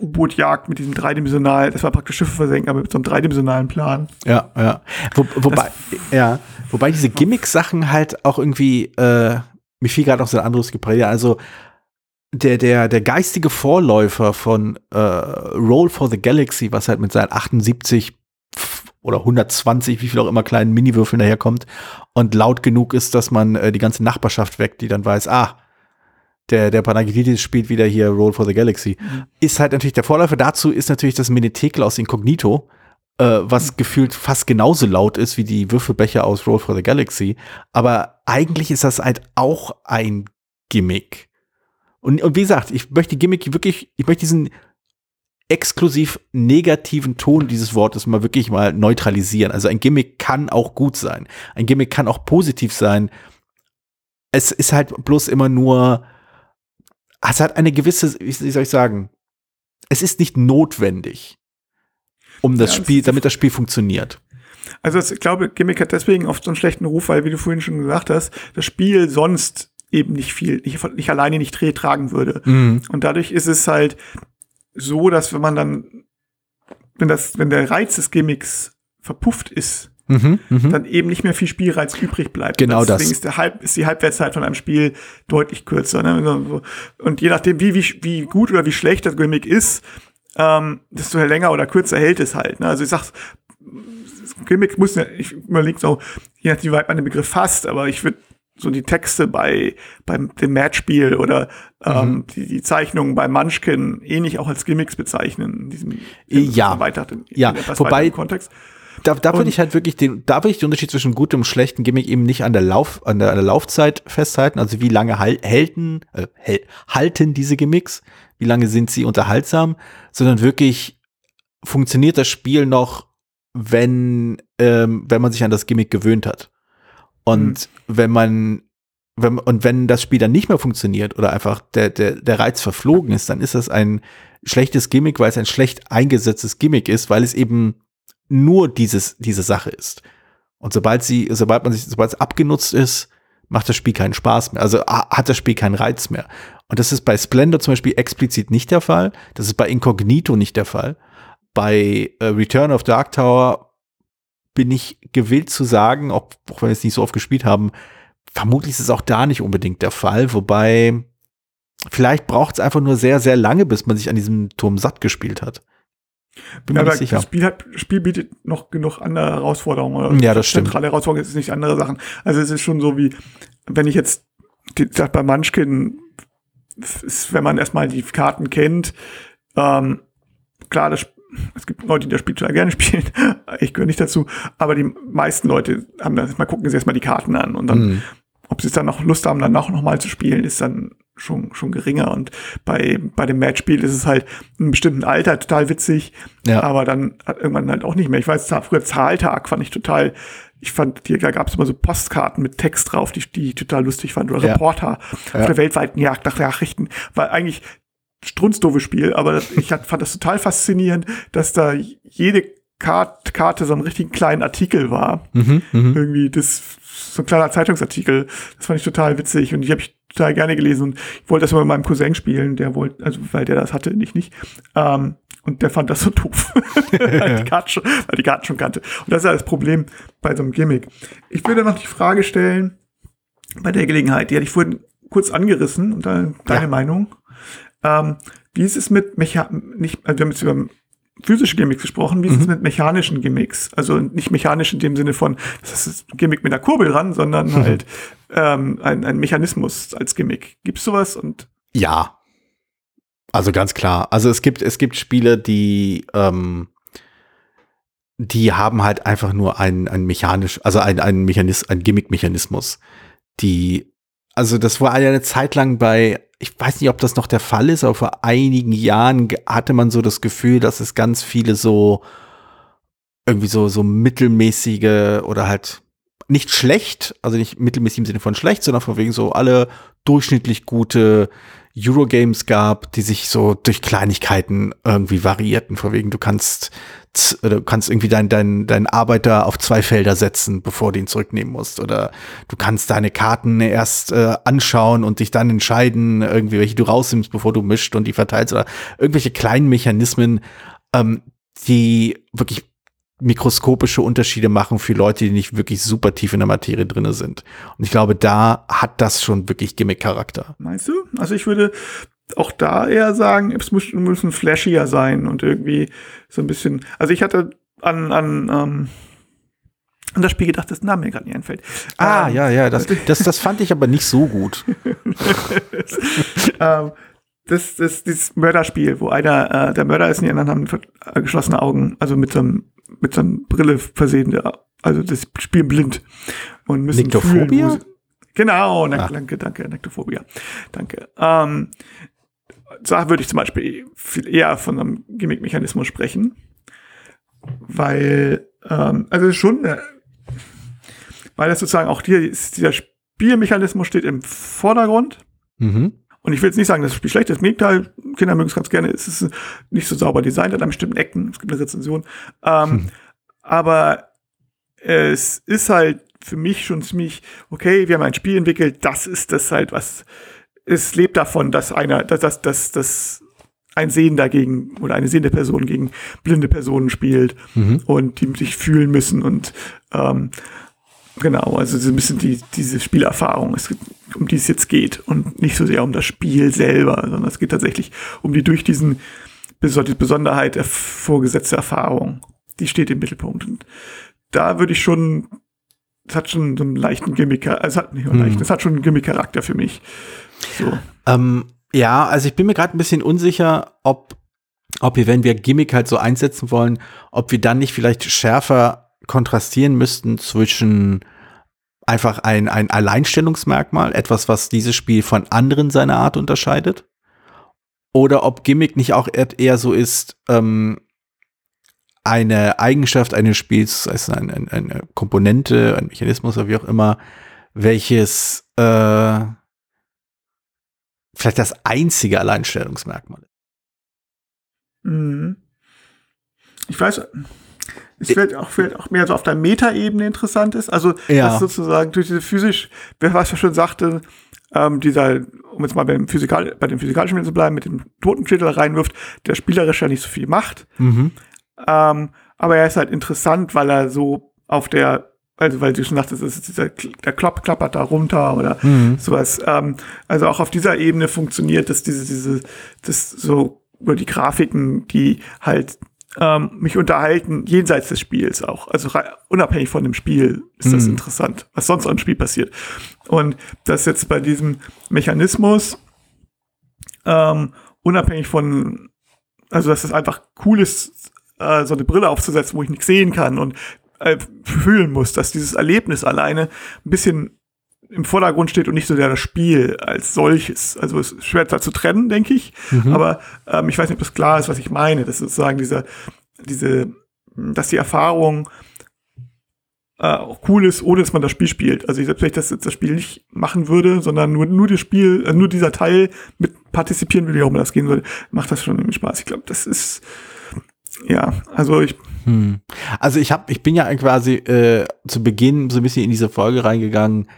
U-Boot-Jagd mit diesem dreidimensional, das war praktisch Schiffe versenken, aber mit so einem dreidimensionalen Plan. Ja, ja. Wo, wobei, das, ja. Wobei diese Gimmick-Sachen halt auch irgendwie, äh, mir fiel gerade noch so ein anderes Gepräge. Also der, der, der geistige Vorläufer von äh, Roll for the Galaxy, was halt mit seinen 78 oder 120, wie viel auch immer kleinen Miniwürfeln daherkommt und laut genug ist, dass man äh, die ganze Nachbarschaft weckt, die dann weiß, ah, der, der Panagididis spielt wieder hier Roll for the Galaxy. Mhm. Ist halt natürlich der Vorläufer dazu ist natürlich das Minetekel aus Incognito, äh, was gefühlt fast genauso laut ist wie die Würfelbecher aus Roll for the Galaxy. Aber eigentlich ist das halt auch ein Gimmick. Und, und wie gesagt, ich möchte Gimmick wirklich, ich möchte diesen exklusiv negativen Ton dieses Wortes mal wirklich mal neutralisieren. Also ein Gimmick kann auch gut sein. Ein Gimmick kann auch positiv sein. Es ist halt bloß immer nur, es hat eine gewisse, wie soll ich sagen, es ist nicht notwendig um das ja, Spiel, das damit das Spiel funktioniert. Also ich glaube, Gimmick hat deswegen oft so einen schlechten Ruf, weil, wie du vorhin schon gesagt hast, das Spiel sonst eben nicht viel, nicht, nicht alleine nicht tragen würde. Mhm. Und dadurch ist es halt so, dass wenn man dann, wenn das, wenn der Reiz des Gimmicks verpufft ist, mhm, mh. dann eben nicht mehr viel Spielreiz übrig bleibt. Genau deswegen das. Ist, der Halb, ist die Halbwertszeit von einem Spiel deutlich kürzer. Ne? Und je nachdem, wie, wie, wie gut oder wie schlecht das Gimmick ist, ähm, desto länger oder kürzer hält es halt. Ne? Also ich sag, Gimmick muss ja, ich überlege so, je nachdem, wie weit man den Begriff fasst, aber ich würde so die Texte bei beim dem Matchspiel oder ähm, Mhm. die, die Zeichnungen bei Munchkin ähnlich auch als Gimmicks bezeichnen in diesem Ja. erweiterten Ja, wobei- Kontext. Da, da würde ich halt wirklich den, da würde ich den Unterschied zwischen gutem und schlechtem Gimmick eben nicht an der Lauf, an der, an der Laufzeit festhalten. Also wie lange hal halten, äh, halten diese Gimmicks? Wie lange sind sie unterhaltsam? Sondern wirklich funktioniert das Spiel noch, wenn, ähm, wenn man sich an das Gimmick gewöhnt hat. Und wenn man, wenn, und wenn das Spiel dann nicht mehr funktioniert oder einfach der, der, der Reiz verflogen ist, dann ist das ein schlechtes Gimmick, weil es ein schlecht eingesetztes Gimmick ist, weil es eben nur dieses, diese Sache ist. Und sobald sie, sobald man sich, sobald es abgenutzt ist, macht das Spiel keinen Spaß mehr. Also ha- hat das Spiel keinen Reiz mehr. Und das ist bei Splendor zum Beispiel explizit nicht der Fall. Das ist bei Incognito nicht der Fall. Bei äh, Return of Dark Tower bin ich gewillt zu sagen, auch, auch wenn wir es nicht so oft gespielt haben, vermutlich ist es auch da nicht unbedingt der Fall. Wobei, vielleicht braucht es einfach nur sehr, sehr lange, bis man sich an diesem Turm satt gespielt hat. Bin Ja, mir aber nicht sicher. das Spiel, hat, Spiel bietet noch genug andere Herausforderungen. Oder Ja, das stimmt. Zentrale Herausforderungen ist nicht andere Sachen. Also es ist schon so wie, wenn ich jetzt, bei Munchkin, ist, wenn man erstmal die Karten kennt, ähm, klar, das, es gibt Leute, die das Spiel total gerne spielen. Ich gehöre nicht dazu. Aber die meisten Leute haben das, mal gucken sie erstmal die Karten an und dann Mhm. ob sie es dann noch Lust haben, dann auch noch mal zu spielen, ist dann schon, schon geringer. Und bei, bei dem Matchspiel ist es halt in einem bestimmten Alter total witzig, Ja. aber dann hat irgendwann halt auch nicht mehr. Ich weiß, früher Zahltag fand ich total, ich fand, hier, da gab es immer so Postkarten mit Text drauf, die, die ich total lustig fand. Oder Ja. Reporter Ja. auf der weltweiten Jagd nach Nachrichten. War eigentlich strunzdoofes Spiel, aber ich hat, fand das total faszinierend, dass da jede Kart, Karte so einen richtigen kleinen Artikel war Mhm, mhm. irgendwie das so ein kleiner Zeitungsartikel. Das fand ich total witzig und die habe ich total gerne gelesen und ich wollte das mal mit meinem Cousin spielen, der wollte, also weil der das hatte, ich nicht. Ähm, und der fand das so doof, weil, die Karten schon, weil die Karten schon kannte. Und das ist ja das Problem bei so einem Gimmick. Ich würde noch die Frage stellen, bei der Gelegenheit, die hatte ich vorhin kurz angerissen und dann deine Ja. Meinung. Ähm, wie ist es mit Mecha nicht, also wir haben jetzt über physische Gimmicks gesprochen, wie ist es mit mechanischen Gimmicks? Also nicht mechanisch in dem Sinne von, das ist ein Gimmick mit einer Kurbel dran, sondern halt ähm, ein, ein Mechanismus als Gimmick. Gibt's sowas? Und Ja. Also ganz klar. Also es gibt, es gibt Spiele, die, ähm, die haben halt einfach nur ein, ein mechanisch, also ein, ein Mechanismus, ein Gimmick-Mechanismus. Die, also das war ja eine Zeit lang bei, ich weiß nicht, ob das noch der Fall ist, aber vor einigen Jahren hatte man so das Gefühl, dass es ganz viele so, irgendwie so, so mittelmäßige oder halt nicht schlecht, also nicht mittelmäßig im Sinne von schlecht, sondern von wegen so alle durchschnittlich gute Eurogames gab, die sich so durch Kleinigkeiten irgendwie variierten, von wegen du kannst oder du kannst irgendwie deinen dein, dein Arbeiter auf zwei Felder setzen, bevor du ihn zurücknehmen musst oder du kannst deine Karten erst äh, anschauen und dich dann entscheiden, irgendwie welche du rausnimmst, bevor du mischt und die verteilst oder irgendwelche kleinen Mechanismen, ähm, die wirklich mikroskopische Unterschiede machen für Leute, die nicht wirklich super tief in der Materie drinne sind. Und ich glaube, da hat das schon wirklich Gimmick-Charakter. meinst du? Also ich würde auch da eher sagen, es muss, müssen flashier sein und irgendwie so ein bisschen. Also ich hatte an, an, ähm, an das Spiel gedacht, das Name mir gerade nicht einfällt. Ah, Ähm, ja, ja, das, das, das fand ich aber nicht so gut. ähm, das, das, dieses Mörderspiel, wo einer, äh, der Mörder ist und die anderen haben äh, geschlossene Augen, also mit so einem, mit so einem Brille versehen, also das Spiel blind und müssen Nektophobia? fühlen, wo sie- Genau, Ah. danke, danke, Nektophobia. Danke. Ähm, da würde ich zum Beispiel viel eher von einem Gimmick-Mechanismus sprechen. Weil, ähm, also schon, äh, weil das sozusagen auch hier ist, dieser Spielmechanismus steht im Vordergrund. Mhm. Und ich will jetzt nicht sagen, dass das Spiel schlecht ist. Im Gegenteil, Kinder mögen es ganz gerne. Es ist nicht so sauber designt an bestimmten Ecken. Es gibt eine Rezension. Ähm, Hm. Aber es ist halt für mich schon ziemlich, okay, wir haben ein Spiel entwickelt, das ist das halt, was es lebt davon, dass einer, dass, dass, dass, dass ein Sehender gegen oder eine sehende Person gegen blinde Personen spielt Mhm. und die sich fühlen müssen und ähm, genau, also so ein bisschen die, diese Spielerfahrung, es, um die es jetzt geht und nicht so sehr um das Spiel selber, sondern es geht tatsächlich um die durch diesen die Besonderheit der vorgesetzte Erfahrung. Die steht im Mittelpunkt. Und da würde ich schon das hat schon so einen leichten Gimmick, also hat nicht nur leicht, das hat schon einen Gimmick-Charakter für mich. So. Ähm, ja, also ich bin mir gerade ein bisschen unsicher, ob, ob wir, wenn wir Gimmick halt so einsetzen wollen, ob wir dann nicht vielleicht schärfer kontrastieren müssten zwischen einfach ein, ein Alleinstellungsmerkmal, etwas, was dieses Spiel von anderen seiner Art unterscheidet. Oder ob Gimmick nicht auch eher so ist, ähm, eine Eigenschaft eines Spiels, eine, eine, eine Komponente, ein Mechanismus oder wie auch immer, welches äh, vielleicht das einzige Alleinstellungsmerkmal. Mhm. Ich weiß, es wird auch, auch mehr so auf der Metaebene interessant ist. Also, Ja. dass sozusagen durch diese physisch, wer was ja schon sagte, ähm, dieser, um jetzt mal beim Physikal, bei dem physikalischen Spiel zu bleiben, mit dem Totenschädel reinwirft, der spielerisch ja nicht so viel macht. Mhm. Ähm, aber er ist halt interessant, weil er so auf der, also weil du schon sagtest, es ist dieser, der Klopp klappert da runter oder Mhm. sowas. Ähm, also auch auf dieser Ebene funktioniert das, diese, diese, das so über die Grafiken, die halt ähm, mich unterhalten, jenseits des Spiels auch. Also unabhängig von dem Spiel ist das Mhm. interessant, was sonst am Spiel passiert. Und das jetzt bei diesem Mechanismus, ähm, unabhängig von, also dass es einfach cool ist, äh, so eine Brille aufzusetzen, wo ich nichts sehen kann und äh, fühlen muss, dass dieses Erlebnis alleine ein bisschen im Vordergrund steht und nicht so sehr das Spiel als solches. Also es ist schwer da zu trennen, denke ich. Aber ähm, ich weiß nicht, ob das klar ist, was ich meine. Das ist sozusagen dieser, diese, dass die Erfahrung äh, auch cool ist, ohne dass man das Spiel spielt. Also selbst wenn ich das jetzt das Spiel nicht machen würde, sondern nur, nur das Spiel, äh, nur dieser Teil mit partizipieren will, wie auch immer das gehen würde, macht das schon irgendwie Spaß. Ich glaube, das ist ja, also ich Hm. Also ich habe, ich bin ja quasi äh, zu Beginn so ein bisschen in diese Folge reingegangen,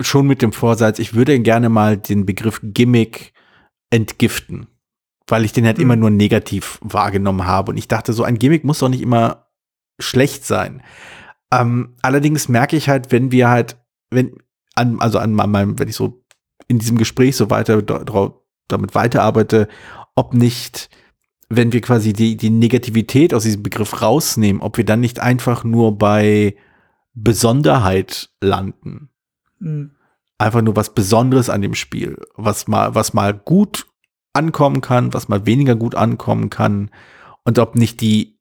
schon mit dem Vorsatz, ich würde gerne mal den Begriff Gimmick entgiften, weil ich den halt Mhm. immer nur negativ wahrgenommen habe und ich dachte, so ein Gimmick muss doch nicht immer schlecht sein. Ähm, allerdings merke ich halt, wenn wir halt, wenn an, also an meinem, wenn ich so in diesem Gespräch so weiter damit weiterarbeite, ob nicht wenn wir quasi die, die Negativität aus diesem Begriff rausnehmen, ob wir dann nicht einfach nur bei Besonderheit landen. hm, Einfach nur was Besonderes an dem Spiel, was mal, was mal gut ankommen kann, was mal weniger gut ankommen kann und ob nicht die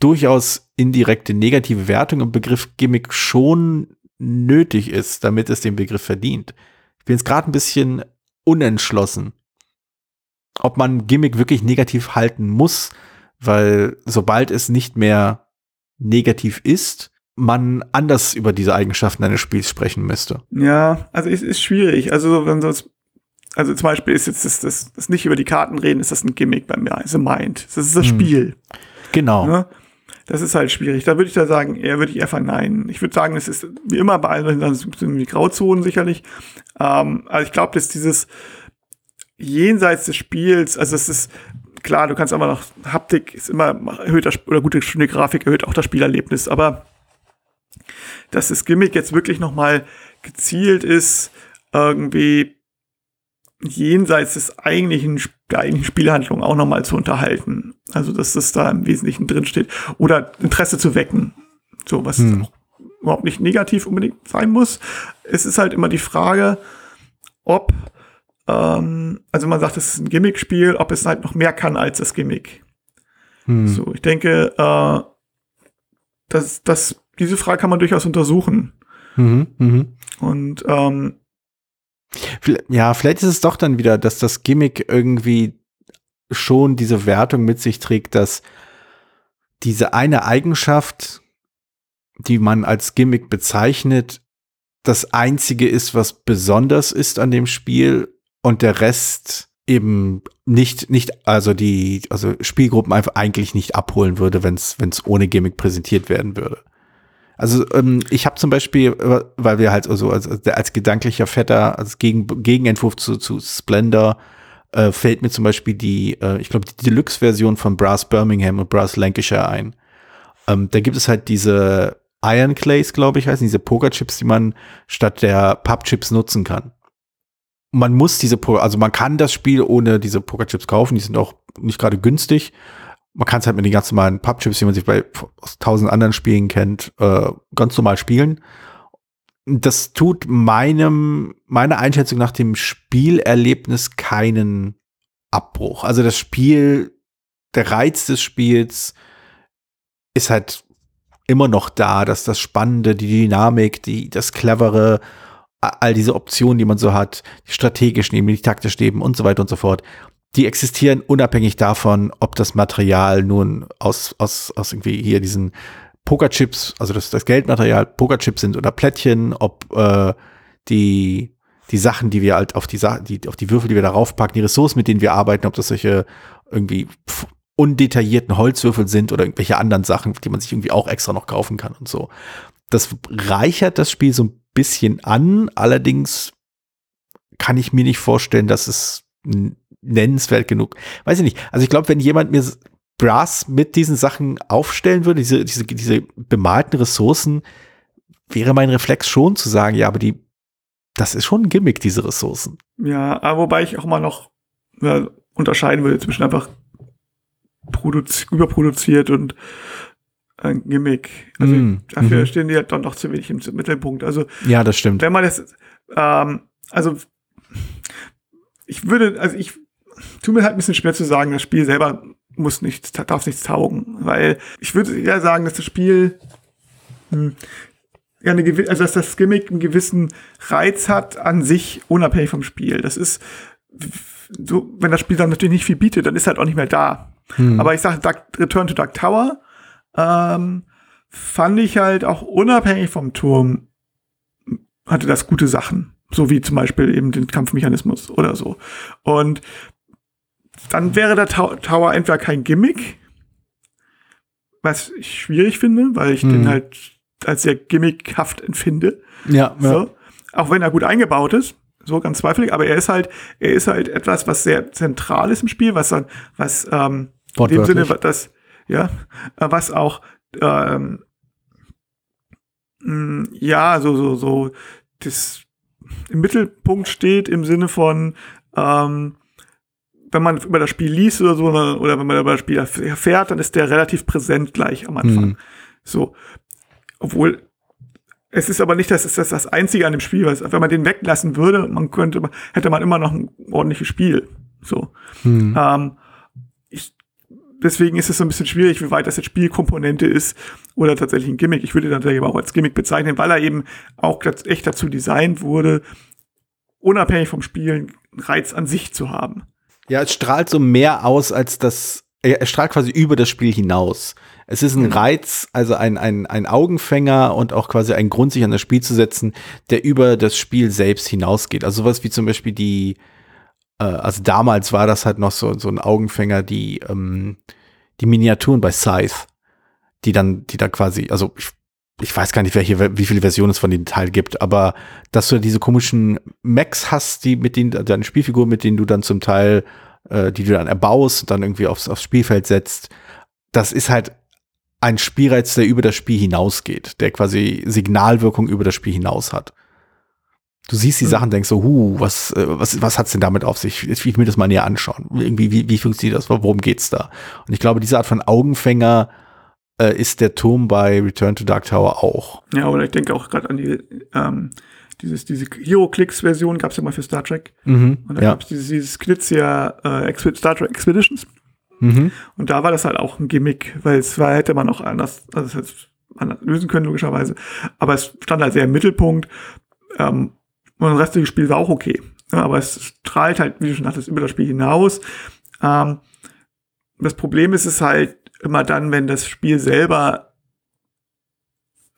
durchaus indirekte negative Wertung im Begriff Gimmick schon nötig ist, damit es den Begriff verdient. Ich bin jetzt gerade ein bisschen unentschlossen, ob man Gimmick wirklich negativ halten muss, weil sobald es nicht mehr negativ ist, man anders über diese Eigenschaften eines Spiels sprechen müsste. Ja, also es ist schwierig. Also wenn sonst, also zum Beispiel ist jetzt das, das, das nicht über die Karten reden, ist das ein Gimmick bei mir, also meint. Das ist das Hm. Spiel. Genau. Ne? Das ist halt schwierig. Da würde ich da sagen, eher würde ich eher verneinen. Ich würde sagen, es ist wie immer bei allen dann sind die Grauzonen sicherlich. Ähm, also ich glaube, dass dieses jenseits des Spiels, also es ist klar, du kannst aber noch Haptik ist immer erhöht das, oder gute schöne Grafik erhöht auch das Spielerlebnis, aber dass das Gimmick jetzt wirklich noch mal gezielt ist, irgendwie jenseits des eigentlichen, der eigentlichen Spielhandlung auch noch mal zu unterhalten. Also, dass das da im Wesentlichen drin steht. Oder Interesse zu wecken. So, was Hm. auch überhaupt nicht negativ unbedingt sein muss. Es ist halt immer die Frage, ob, ähm, also man sagt, es ist ein Gimmick-Spiel, ob es halt noch mehr kann als das Gimmick. Hm. So, ich denke, äh, dass, dass diese Frage kann man durchaus untersuchen. Mhm, mhm. Und ähm, Ja, vielleicht ist es doch dann wieder, dass das Gimmick irgendwie schon diese Wertung mit sich trägt, dass diese eine Eigenschaft, die man als Gimmick bezeichnet, das einzige ist, was besonders ist an dem Spiel und der Rest eben nicht, nicht, also die, also Spielgruppen einfach eigentlich nicht abholen würde, wenn es, ohne Gimmick präsentiert werden würde. Also ähm, ich habe zum Beispiel, äh, weil wir halt also als, als, gedanklicher Vetter, als Gegen, Gegenentwurf zu, zu Splendor, äh, fällt mir zum Beispiel die, äh, ich glaube, die Deluxe-Version von Brass Birmingham und Brass Lancashire ein. Ähm, da gibt es halt diese Iron Clays, glaube ich, heißen diese Pokerchips, die man statt der Pappchips nutzen kann. Man muss diese, also man kann das Spiel ohne diese Pokerchips kaufen, die sind auch nicht gerade günstig. man kann es halt mit den ganz normalen Pappchips, die man sich bei aus tausend anderen Spielen kennt, äh, ganz normal spielen. Das tut meinem, meiner Einschätzung nach dem Spielerlebnis keinen Abbruch. Also das Spiel, der Reiz des Spiels ist halt immer noch da, dass das Spannende, die Dynamik, die, das Clevere, all diese Optionen, die man so hat, die strategisch nehmen, die taktisch nehmen und so weiter und so fort, die existieren unabhängig davon, ob das Material nun aus, aus, aus irgendwie hier diesen Pokerchips, also das, das Geldmaterial Pokerchips sind oder Plättchen, ob äh, die, die Sachen, die wir halt auf die, die, auf die Würfel, die wir darauf packen, die Ressourcen, mit denen wir arbeiten, ob das solche irgendwie undetaillierten Holzwürfel sind oder irgendwelche anderen Sachen, die man sich irgendwie auch extra noch kaufen kann und so. Das reichert das Spiel so ein bisschen an, allerdings kann ich mir nicht vorstellen, dass es nennenswert genug. Weiß ich nicht. Also ich glaube, wenn jemand mir Brass mit diesen Sachen aufstellen würde, diese, diese, diese bemalten Ressourcen, wäre mein Reflex schon zu sagen, ja, aber die, das ist schon ein Gimmick, diese Ressourcen. Ja, aber wobei ich auch mal noch ja, unterscheiden würde zwischen einfach überproduziert und ein Gimmick. Also mm, dafür mm stehen die halt dann doch zu wenig im Mittelpunkt. Also ja, das stimmt. Wenn man das, ähm, also ich würde, also ich tut mir halt ein bisschen schwer zu sagen, das Spiel selber muss nichts, darf nichts taugen, weil ich würde ja sagen, dass das Spiel hm, ja eine also dass das Gimmick einen gewissen Reiz hat an sich unabhängig vom Spiel. Das ist so, wenn das Spiel dann natürlich nicht viel bietet, dann ist halt auch nicht mehr da. Hm. Aber ich sage, Return to Dark Tower ähm, fand ich halt auch unabhängig vom Turm hatte das gute Sachen. So wie zum Beispiel eben den Kampfmechanismus oder so. Und dann wäre der Tower entweder kein Gimmick, was ich schwierig finde, weil ich hm. den halt als sehr gimmickhaft empfinde. Ja, so. ja. Auch wenn er gut eingebaut ist, so ganz zweifelig, aber er ist halt, er ist halt etwas, was sehr zentral ist im Spiel, was dann, was ähm, in dem Sinne, das, ja, äh, was auch ähm, mh, ja, so, so, so, das im Mittelpunkt steht im Sinne von, ähm, wenn man über das Spiel liest oder so, oder wenn man über das Spiel erfährt, dann ist der relativ präsent gleich am Anfang. Mhm. So. Obwohl, es ist aber nicht, das ist das, das Einzige an dem Spiel, was, wenn man den weglassen würde, man könnte, hätte man immer noch ein ordentliches Spiel. So. Mhm. Ähm, deswegen ist es so ein bisschen schwierig, wie weit das jetzt Spielkomponente ist oder tatsächlich ein Gimmick. Ich würde dann natürlich auch als Gimmick bezeichnen, weil er eben auch echt dazu designt wurde, unabhängig vom Spielen Reiz an sich zu haben. Ja, es strahlt so mehr aus als das, er strahlt quasi über das Spiel hinaus. Es ist ein mhm. Reiz, also ein, ein, ein Augenfänger und auch quasi ein Grund, sich an das Spiel zu setzen, der über das Spiel selbst hinausgeht. Also sowas wie zum Beispiel die, äh, also damals war das halt noch so, so ein Augenfänger, die, ähm, die Miniaturen bei Scythe, die dann, die da quasi, also ich ich weiß gar nicht, welche, wie viele Versionen es von dem Teil gibt, aber dass du diese komischen Macs hast, die mit denen, deine Spielfiguren, mit denen du dann zum Teil, äh, die du dann erbaust und dann irgendwie aufs, aufs Spielfeld setzt, das ist halt ein Spielreiz, der über das Spiel hinausgeht, der quasi Signalwirkung über das Spiel hinaus hat. Du siehst die mhm. Sachen, denkst so, huh, was, äh, was, was hat's denn damit auf sich? Ich will mir das mal näher anschauen. Irgendwie, wie, wie funktioniert das? Worum geht's da? Und ich glaube, diese Art von Augenfänger äh, ist der Turm bei Return to Dark Tower auch. Ja, oder ich denke auch gerade an die, ähm, dieses, diese Hero-Clicks-Version gab es ja mal für Star Trek. Mhm, und da ja. gab es dieses, dieses Knizia äh, Star Trek Expeditions. Mhm. Und da war das halt auch ein Gimmick, weil es war, hätte man auch anders, also es anders lösen können, logischerweise. Aber es stand halt sehr im Mittelpunkt. Ähm, und das restliche Spiel war auch okay. Ja, aber es strahlt halt, wie du schon hattest, über das Spiel hinaus. Ähm, das Problem ist es halt, immer dann, wenn das Spiel selber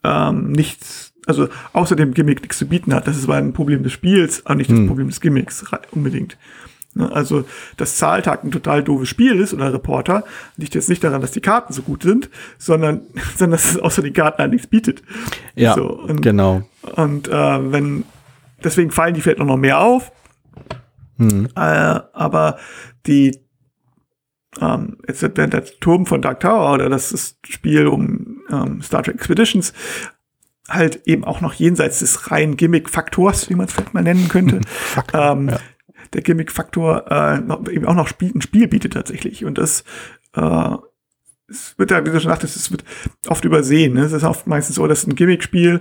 ähm, nichts, also außer dem Gimmick nichts zu bieten hat. Das ist aber ein Problem des Spiels, aber nicht das hm. Problem des Gimmicks unbedingt. Ne, also, dass Zahltag ein total doofes Spiel ist oder Reporter, liegt jetzt nicht daran, dass die Karten so gut sind, sondern, sondern dass es außer den Karten halt nichts bietet. Ja, so, und, genau. Und äh, wenn, deswegen fallen die vielleicht noch mehr auf. Hm. Äh, aber die ähm, jetzt wird der Turm von Dark Tower oder das Spiel um ähm, Star Trek Expeditions halt eben auch noch jenseits des reinen Gimmick-Faktors, wie man es vielleicht mal nennen könnte, ähm, ja. der Gimmick-Faktor äh, eben auch noch Spiel, ein Spiel bietet tatsächlich. Und das äh, es wird ja, wie du schon sagtest, es wird oft übersehen. Ne? Es ist oft meistens so, das ist ein Gimmick-Spiel.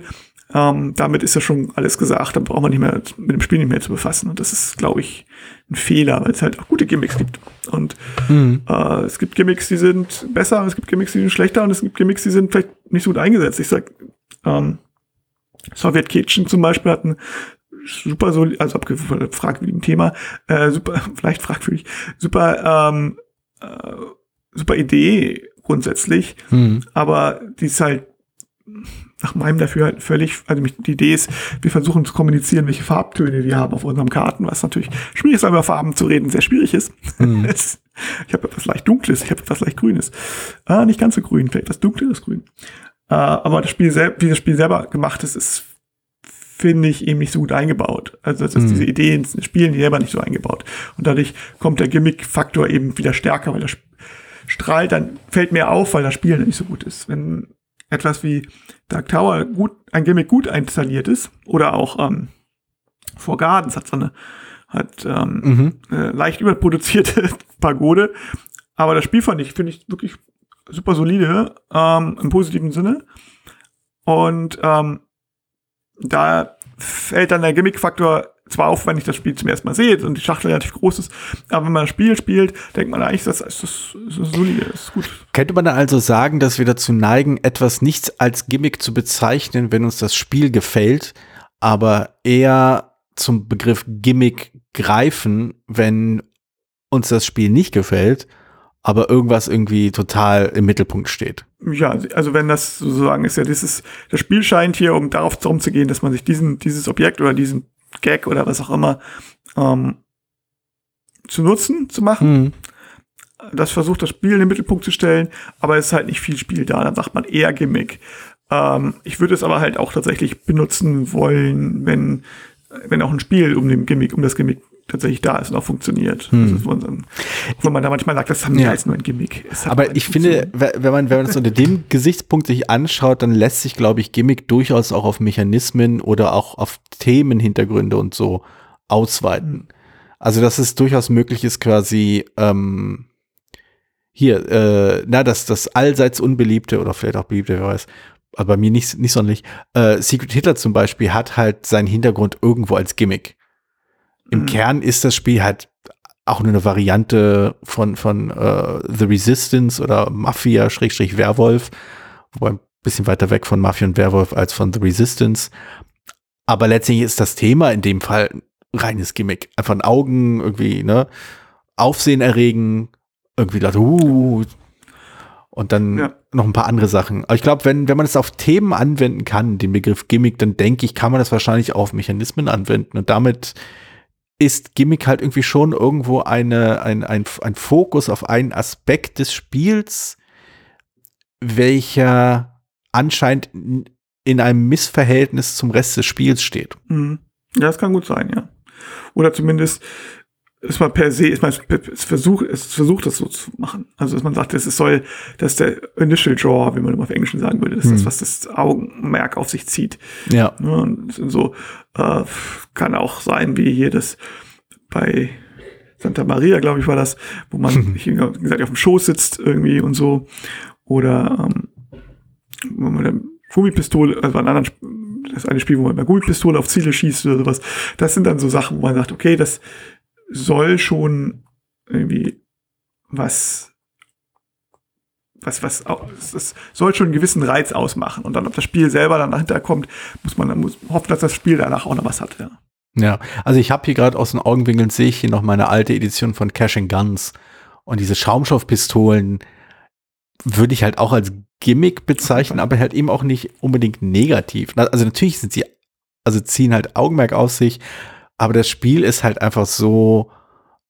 Ähm, damit ist ja schon alles gesagt. Dann braucht man nicht mehr mit dem Spiel nicht mehr zu befassen. Und das ist, glaube ich, ein Fehler, weil es halt auch gute Gimmicks gibt. Und mhm. äh, es gibt Gimmicks, die sind besser, es gibt Gimmicks, die sind schlechter und es gibt Gimmicks, die sind vielleicht nicht so gut eingesetzt. Ich sag, ähm, Soviet Kitchen zum Beispiel hat ein super so, also fragwürdigen Thema, äh, super, vielleicht fragwürdig, super, ähm, äh, super Idee grundsätzlich, mhm. aber die ist halt nach meinem dafür halt völlig, also die Idee ist, wir versuchen zu kommunizieren, welche Farbtöne wir haben auf unseren Karten, was natürlich schwierig ist, über Farben zu reden, sehr schwierig ist. Mhm. ich habe etwas leicht Dunkles, ich habe etwas leicht Grünes. Ah, nicht ganz so grün, vielleicht etwas Dunkles Grün. Äh, aber das Spiel selbst, wie das Spiel selber gemacht ist, ist, finde ich, eben nicht so gut eingebaut. Also das ist mhm. diese Idee ins Spielen selber nicht so eingebaut. Und dadurch kommt der Gimmick-Faktor eben wieder stärker, weil der strahlt, dann fällt mir auf, weil das Spiel nicht so gut ist. Wenn etwas wie Dark Tower gut, ein Gimmick gut installiert ist, oder auch ähm, For Gardens hat so eine hat ähm, mhm. äh, leicht überproduzierte Pagode, aber das Spiel fand ich, finde ich wirklich super solide, ähm, im positiven Sinne. Und ähm, da fällt dann der Gimmick-Faktor zwar auf, wenn ich das Spiel zum ersten Mal sehe und die Schachtel relativ groß ist, aber wenn man das Spiel spielt, denkt man eigentlich, das ist, das ist solide, das ist gut. Könnte man da also sagen, dass wir dazu neigen, etwas nicht als Gimmick zu bezeichnen, wenn uns das Spiel gefällt, aber eher zum Begriff Gimmick greifen, wenn uns das Spiel nicht gefällt, aber irgendwas irgendwie total im Mittelpunkt steht. Ja, also wenn das sozusagen ist ja dieses, das Spiel scheint hier, um darauf darum zu gehen, dass man sich diesen, dieses Objekt oder diesen Gag oder was auch immer ähm, zu nutzen, zu machen. Mhm. Das versucht das Spiel in den Mittelpunkt zu stellen, aber es ist halt nicht viel Spiel da. Dann sagt man eher Gimmick. Ähm, ich würde es aber halt auch tatsächlich benutzen wollen, wenn, wenn auch ein Spiel um den Gimmick, um das Gimmick tatsächlich da ist und auch funktioniert. Hm. Ist, wo man da manchmal sagt, das haben ja. als nur ein Gimmick. Aber ich finde, wenn man, wenn man es unter dem Gesichtspunkt sich anschaut, dann lässt sich, glaube ich, Gimmick durchaus auch auf Mechanismen oder auch auf Themenhintergründe und so ausweiten. Also, dass es durchaus möglich ist, quasi, ähm, hier, äh, na, das, das allseits unbeliebte oder vielleicht auch beliebte, wer weiß, aber bei mir nicht, nicht sonderlich, äh, Secret Hitler zum Beispiel hat halt seinen Hintergrund irgendwo als Gimmick. Im mhm. Kern ist das Spiel halt auch nur eine Variante von, von uh, The Resistance oder Mafia, Schrägstrich Werwolf, wobei ein bisschen weiter weg von Mafia und Werwolf als von The Resistance. Aber letztendlich ist das Thema in dem Fall reines Gimmick. Einfach ein Augen, irgendwie, ne? Aufsehen erregen, irgendwie Leute, uh, und dann ja. noch ein paar andere Sachen. Aber ich glaube, wenn, wenn man es auf Themen anwenden kann, den Begriff Gimmick, dann denke ich, kann man das wahrscheinlich auch auf Mechanismen anwenden. Und damit ist Gimmick halt irgendwie schon irgendwo eine, ein, ein, ein Fokus auf einen Aspekt des Spiels, welcher anscheinend in einem Missverhältnis zum Rest des Spiels steht. Mhm. Ja, das kann gut sein, ja. Oder zumindest ist man per se, ist man es versucht, es versucht das so zu machen. Also dass man sagt, es soll, dass der Initial Draw, wie man immer auf Englisch sagen würde, das ist das, hm. was das Augenmerk auf sich zieht. Ja. Und so äh, kann auch sein, wie hier das bei Santa Maria, glaube ich, war das, wo man, wie gesagt, auf dem Schoß sitzt irgendwie und so. Oder ähm, wo man eine Gummipistole, also ein anderes, das eine Spiel, wo man mit einer Gummipistole auf Ziele schießt oder sowas. Das sind dann so Sachen, wo man sagt, okay, das soll schon irgendwie was was, was, es soll schon einen gewissen Reiz ausmachen. Und dann, ob das Spiel selber dann dahinter kommt, muss man muss hoffen, dass das Spiel danach auch noch was hat, ja. Ja, also ich habe hier gerade aus den Augenwinkeln sehe ich hier noch meine alte Edition von Cash and Guns. Und diese Schaumstoffpistolen würde ich halt auch als Gimmick bezeichnen, aber halt eben auch nicht unbedingt negativ. Also natürlich sind sie, also ziehen halt Augenmerk auf sich, aber das Spiel ist halt einfach so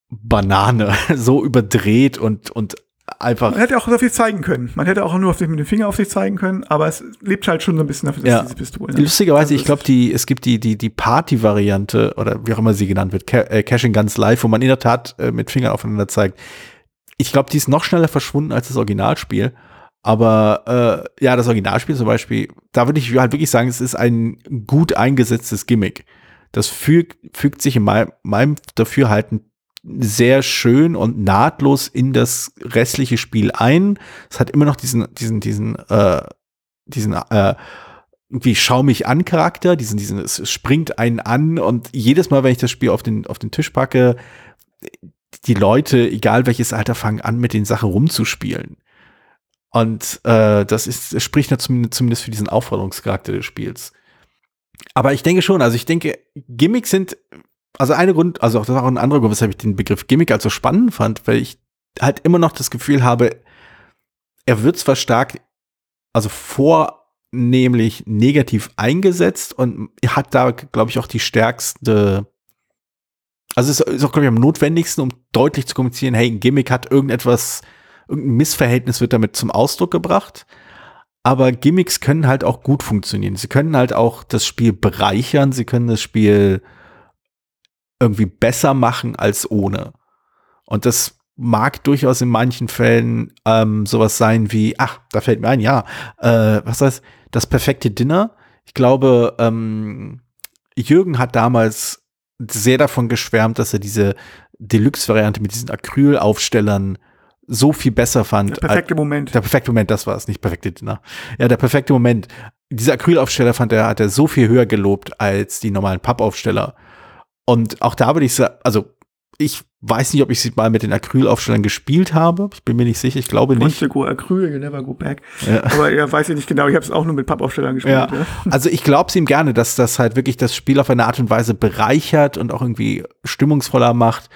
Banane, so überdreht und, und einfach. Man hätte auch so viel zeigen können. Man hätte auch nur auf sich, mit dem Finger auf sich zeigen können, aber es lebt halt schon so ein bisschen dafür, dass ja. diese Pistolen. Lustigerweise, also ich glaube, die, es gibt die, die, die Party-Variante oder wie auch immer sie genannt wird, äh, Cashing Guns Live, wo man in der Tat äh, mit Fingern aufeinander zeigt. Ich glaube, die ist noch schneller verschwunden als das Originalspiel. Aber äh, ja, das Originalspiel zum Beispiel, da würde ich halt wirklich sagen, es ist ein gut eingesetztes Gimmick das fügt, fügt sich in meinem, meinem Dafürhalten sehr schön und nahtlos in das restliche Spiel ein. Es hat immer noch diesen, diesen, diesen, äh, diesen, äh, irgendwie schau mich an Charakter, diesen, diesen, es springt einen an und jedes Mal, wenn ich das Spiel auf den, auf den Tisch packe, die Leute, egal welches Alter, fangen an, mit den Sachen rumzuspielen. Und äh, das ist, das spricht zumindest, zumindest für diesen Aufforderungscharakter des Spiels. Aber ich denke schon, also ich denke, Gimmicks sind, also eine Grund, also auch das war auch ein anderer Grund, weshalb ich den Begriff Gimmick also spannend fand, weil ich halt immer noch das Gefühl habe, er wird zwar stark, also vornehmlich negativ eingesetzt und hat da, glaube ich, auch die stärkste, also es ist auch, glaube ich, am notwendigsten, um deutlich zu kommunizieren, hey, ein Gimmick hat irgendetwas, irgendein Missverhältnis wird damit zum Ausdruck gebracht. Aber Gimmicks können halt auch gut funktionieren. Sie können halt auch das Spiel bereichern, sie können das Spiel irgendwie besser machen als ohne. Und das mag durchaus in manchen Fällen ähm, sowas sein wie, ach, da fällt mir ein, ja, äh, was heißt, das perfekte Dinner. Ich glaube, ähm, Jürgen hat damals sehr davon geschwärmt, dass er diese Deluxe-Variante mit diesen Acrylaufstellern so viel besser fand. Der perfekte Moment. Der perfekte Moment, das war es, nicht perfekte Dinner. Ja, der perfekte Moment. Diese Acrylaufsteller fand er, hat er so viel höher gelobt als die normalen Pappaufsteller. Und auch da würde ich sagen, also ich weiß nicht, ob ich sie mal mit den Acrylaufstellern gespielt habe. Ich bin mir nicht sicher, ich glaube nicht. Once go Acryl, you never go back. Ja. Aber ja, weiß ich nicht genau. Ich habe es auch nur mit Pappaufstellern gespielt. Ja. Ja. Also ich glaube es ihm gerne, dass das halt wirklich das Spiel auf eine Art und Weise bereichert und auch irgendwie stimmungsvoller macht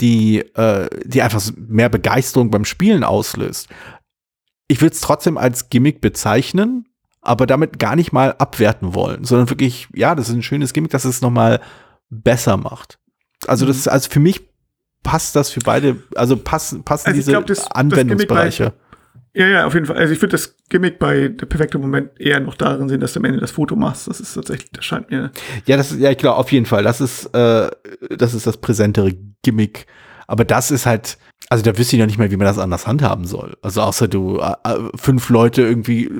die, äh, die einfach mehr Begeisterung beim Spielen auslöst. Ich würde es trotzdem als Gimmick bezeichnen, aber damit gar nicht mal abwerten wollen, sondern wirklich, ja, das ist ein schönes Gimmick, das es nochmal besser macht. Also das, mhm. also für mich passt das für beide, also passen, passen also diese glaub, das, Anwendungsbereiche. Das ja, ja, auf jeden Fall. Also ich würde das Gimmick bei der perfekte Moment eher noch darin sehen, dass du am Ende das Foto machst. Das ist tatsächlich, das scheint mir. Ja, das ist, ja, ich glaube, auf jeden Fall. Das ist, äh, das ist das präsentere Gimmick. Aber das ist halt, also da wüsste ich noch nicht mehr, wie man das anders handhaben soll. Also außer du, äh, äh fünf Leute irgendwie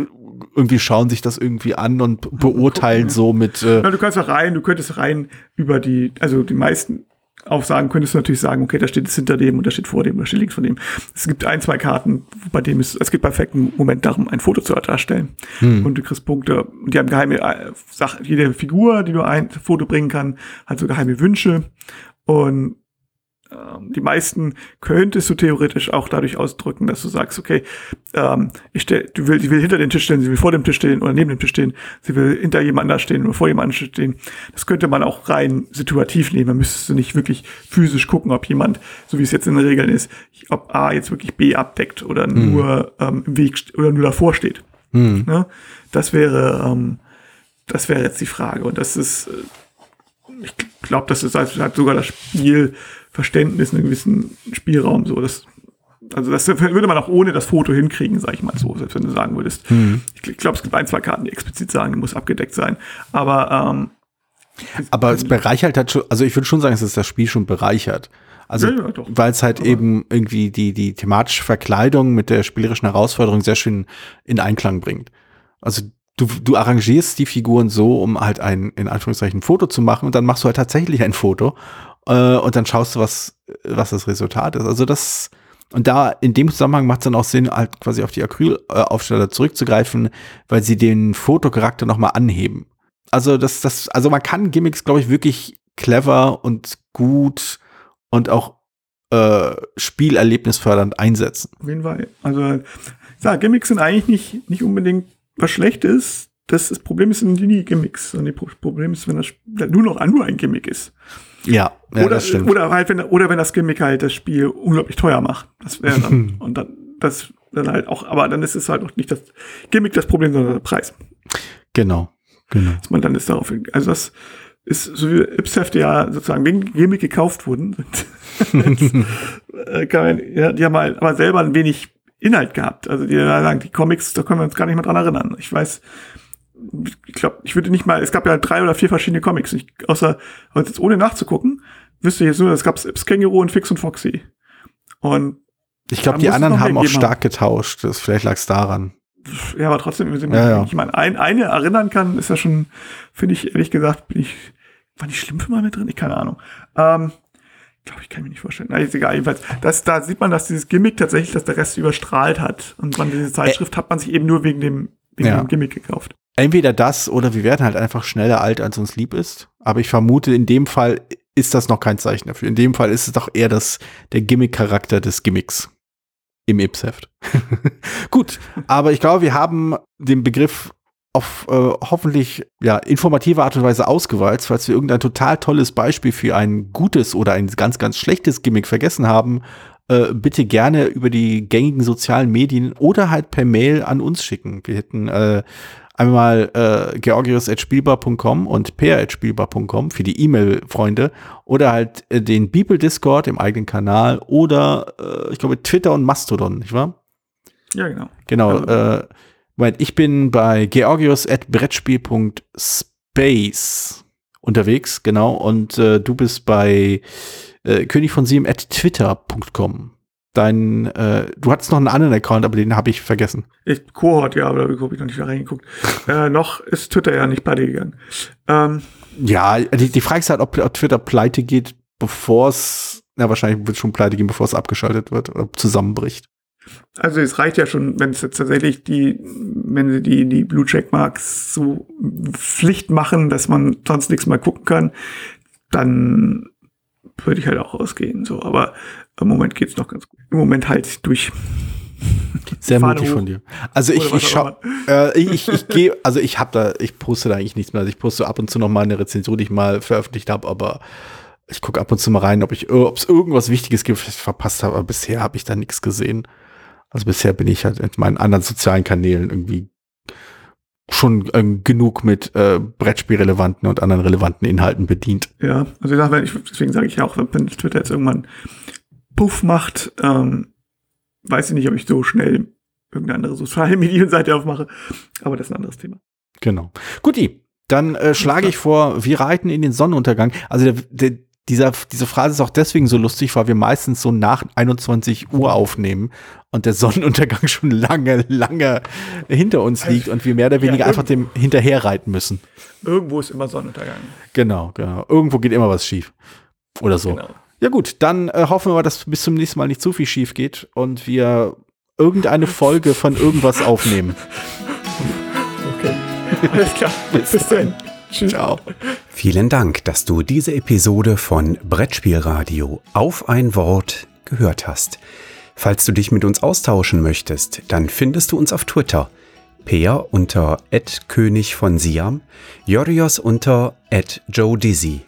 irgendwie schauen sich das irgendwie an und beurteilen so mit. Äh ja, du kannst auch rein, du könntest rein über die, also die meisten auch sagen, könntest du natürlich sagen, okay, da steht es hinter dem und da steht vor dem, da steht links von dem. Es gibt ein, zwei Karten, bei dem es, es gibt perfekten Moment darum, ein Foto zu erstellen. Hm. Und du kriegst Punkte. Und die haben geheime äh, Sachen, jede Figur, die du ein Foto bringen kann, hat so geheime Wünsche. Und ähm, die meisten könntest du theoretisch auch dadurch ausdrücken, dass du sagst, okay, ähm, ich stell, du will, sie will hinter den Tisch stehen, sie will vor dem Tisch stehen oder neben dem Tisch stehen, sie will hinter jemand da stehen oder vor jemand stehen. Das könnte man auch rein situativ nehmen. Man müsste nicht wirklich physisch gucken, ob jemand, so wie es jetzt in den Regeln ist, ob A jetzt wirklich B abdeckt oder mhm. nur ähm, im Weg oder nur davor steht. Mhm. Ja, das wäre, ähm, das wäre jetzt die Frage. Und das ist, äh, ich glaube, das ist halt sogar das Spiel Verständnis, einen gewissen Spielraum. So, das, also das würde man auch ohne das Foto hinkriegen, sag ich mal so, selbst wenn du sagen würdest. Mhm. Ich, glaube, es gibt ein, zwei Karten, die explizit sagen, die muss abgedeckt sein. Aber ähm, aber es bereichert halt schon, also ich würde schon sagen, es ist das Spiel schon bereichert. Also, ja, ja, weil es halt aber eben irgendwie die, die thematische Verkleidung mit der spielerischen Herausforderung sehr schön in Einklang bringt. Also du, du arrangierst die Figuren so, um halt ein, in Anführungszeichen, Foto zu machen und dann machst du halt tatsächlich ein Foto äh, und dann schaust du, was, was das Resultat ist. Also das, und da in dem Zusammenhang macht es dann auch Sinn, halt quasi auf die Acrylaufsteller zurückzugreifen, weil sie den Fotocharakter nochmal anheben. Also das, das, also man kann Gimmicks, glaube ich, wirklich clever und gut und auch äh, spielerlebnisfördernd einsetzen. Auf jeden Fall. Also ja, Gimmicks sind eigentlich nicht, nicht unbedingt was Schlechtes. Das, das Problem ist nie Gimmicks. Und das Problem ist, wenn das nur noch nur ein Gimmick ist. Ja, ja oder, das stimmt. Oder halt, wenn, oder wenn das Gimmick halt das Spiel unglaublich teuer macht. Das wäre dann, und dann, das dann halt auch, aber dann ist es halt auch nicht das Gimmick das Problem, sondern der Preis. Genau, genau. Dass man dann ist darauf, also das ist, so wie Ipsheft ja sozusagen wegen Gimmick gekauft wurden, jetzt, äh, man, ja, die haben halt aber selber ein wenig Inhalt gehabt. Also die sagen, die Comics, da können wir uns gar nicht mehr dran erinnern. Ich weiß, ich glaube, ich würde nicht mal, es gab ja drei oder vier verschiedene Comics. Ich, außer, jetzt ohne nachzugucken, wüsste ich jetzt nur, es gab Känguru und Fix und Foxy. Und ich glaube, die anderen haben auch stark getauscht. Das, vielleicht lag es daran. Ja, aber trotzdem, ja, ja. ich meine, ein, eine erinnern kann, ist ja schon, finde ich, ehrlich gesagt, bin ich, war nicht schlimm für mal mit drin? Ich keine Ahnung. Ähm, glaube ich, kann mich nicht vorstellen. Na, ist egal, jedenfalls. Das, da sieht man, dass dieses Gimmick tatsächlich, dass der Rest überstrahlt hat. Und man diese Zeitschrift hat man sich eben nur wegen dem, wegen Ja. dem Gimmick gekauft. Entweder das oder wir werden halt einfach schneller alt, als uns lieb ist. Aber ich vermute, in dem Fall ist das noch kein Zeichen dafür. In dem Fall ist es doch eher das, der Gimmick-Charakter des Gimmicks im Ipsheft. Gut, aber ich glaube, wir haben den Begriff auf äh, hoffentlich ja, informative Art und Weise ausgewalzt, falls wir irgendein total tolles Beispiel für ein gutes oder ein ganz, ganz schlechtes Gimmick vergessen haben, äh, bitte gerne über die gängigen sozialen Medien oder halt per Mail an uns schicken. Wir hätten äh, einmal äh, georgius.spielbar.com und per.spielbar.com für die E-Mail-Freunde oder halt äh, den Beeple Discord im eigenen Kanal oder äh, ich glaube Twitter und Mastodon, nicht wahr? Ja, genau. Genau. Äh, Moment, ich bin bei georgius.brettspiel.space unterwegs, genau. Und äh, du bist bei äh, König von Sieben at twitter.com. Dein, äh, du hattest noch einen anderen Account, aber den habe ich vergessen. Ich, Kohort, ja, aber da habe ich noch nicht reingeguckt. äh, noch ist Twitter ja nicht pleite gegangen. Ähm, Ja, die, die Frage ist halt, ob, ob Twitter pleite geht, bevor es, na wahrscheinlich wird es schon pleite gehen, bevor es abgeschaltet wird oder zusammenbricht. also es reicht ja schon, wenn es jetzt tatsächlich die, wenn sie die, die Blue Checkmarks so Pflicht machen, dass man sonst nichts mehr gucken kann, dann würde ich halt auch rausgehen. So, aber im Moment geht's noch ganz gut. Im Moment halt durch. Sehr Fahne mutig hoch. von dir. Also ich, ich schau, äh, ich, ich, ich gehe, also ich habe da, ich poste da eigentlich nichts mehr. Also ich poste ab und zu noch mal eine Rezension, die ich mal veröffentlicht habe, aber ich gucke ab und zu mal rein, ob ich, ob es irgendwas Wichtiges gibt, was ich verpasst habe. Aber bisher habe ich da nichts gesehen. Also bisher bin ich halt in meinen anderen sozialen Kanälen irgendwie schon ähm, genug mit äh, Brettspielrelevanten und anderen relevanten Inhalten bedient. Ja, also ich sag, wenn ich, deswegen sage ich ja auch, wenn Twitter jetzt irgendwann Puff macht, ähm, weiß ich nicht, ob ich so schnell irgendeine andere soziale Medienseite aufmache. Aber das ist ein anderes Thema. Genau. Guti, dann äh, schlage ich vor, wir reiten in den Sonnenuntergang. Also der, der, dieser, diese Phrase ist auch deswegen so lustig, weil wir meistens so nach 21 Uhr aufnehmen und der Sonnenuntergang schon lange, lange hinter uns liegt und wir mehr oder weniger Ja, einfach dem hinterher reiten müssen. Irgendwo ist immer Sonnenuntergang. Genau, genau. Irgendwo geht immer was schief. Oder so. Genau. Ja gut, dann äh, hoffen wir mal, dass bis zum nächsten Mal nicht zu viel schief geht und wir irgendeine Folge von irgendwas aufnehmen. Okay. Alles klar. Bis dann. Tschüss. Ciao. Vielen Dank, dass du diese Episode von Brettspielradio auf ein Wort gehört hast. Falls du dich mit uns austauschen möchtest, dann findest du uns auf Twitter. Peer unter König von Siam, Jorios unter Joe Dizzy.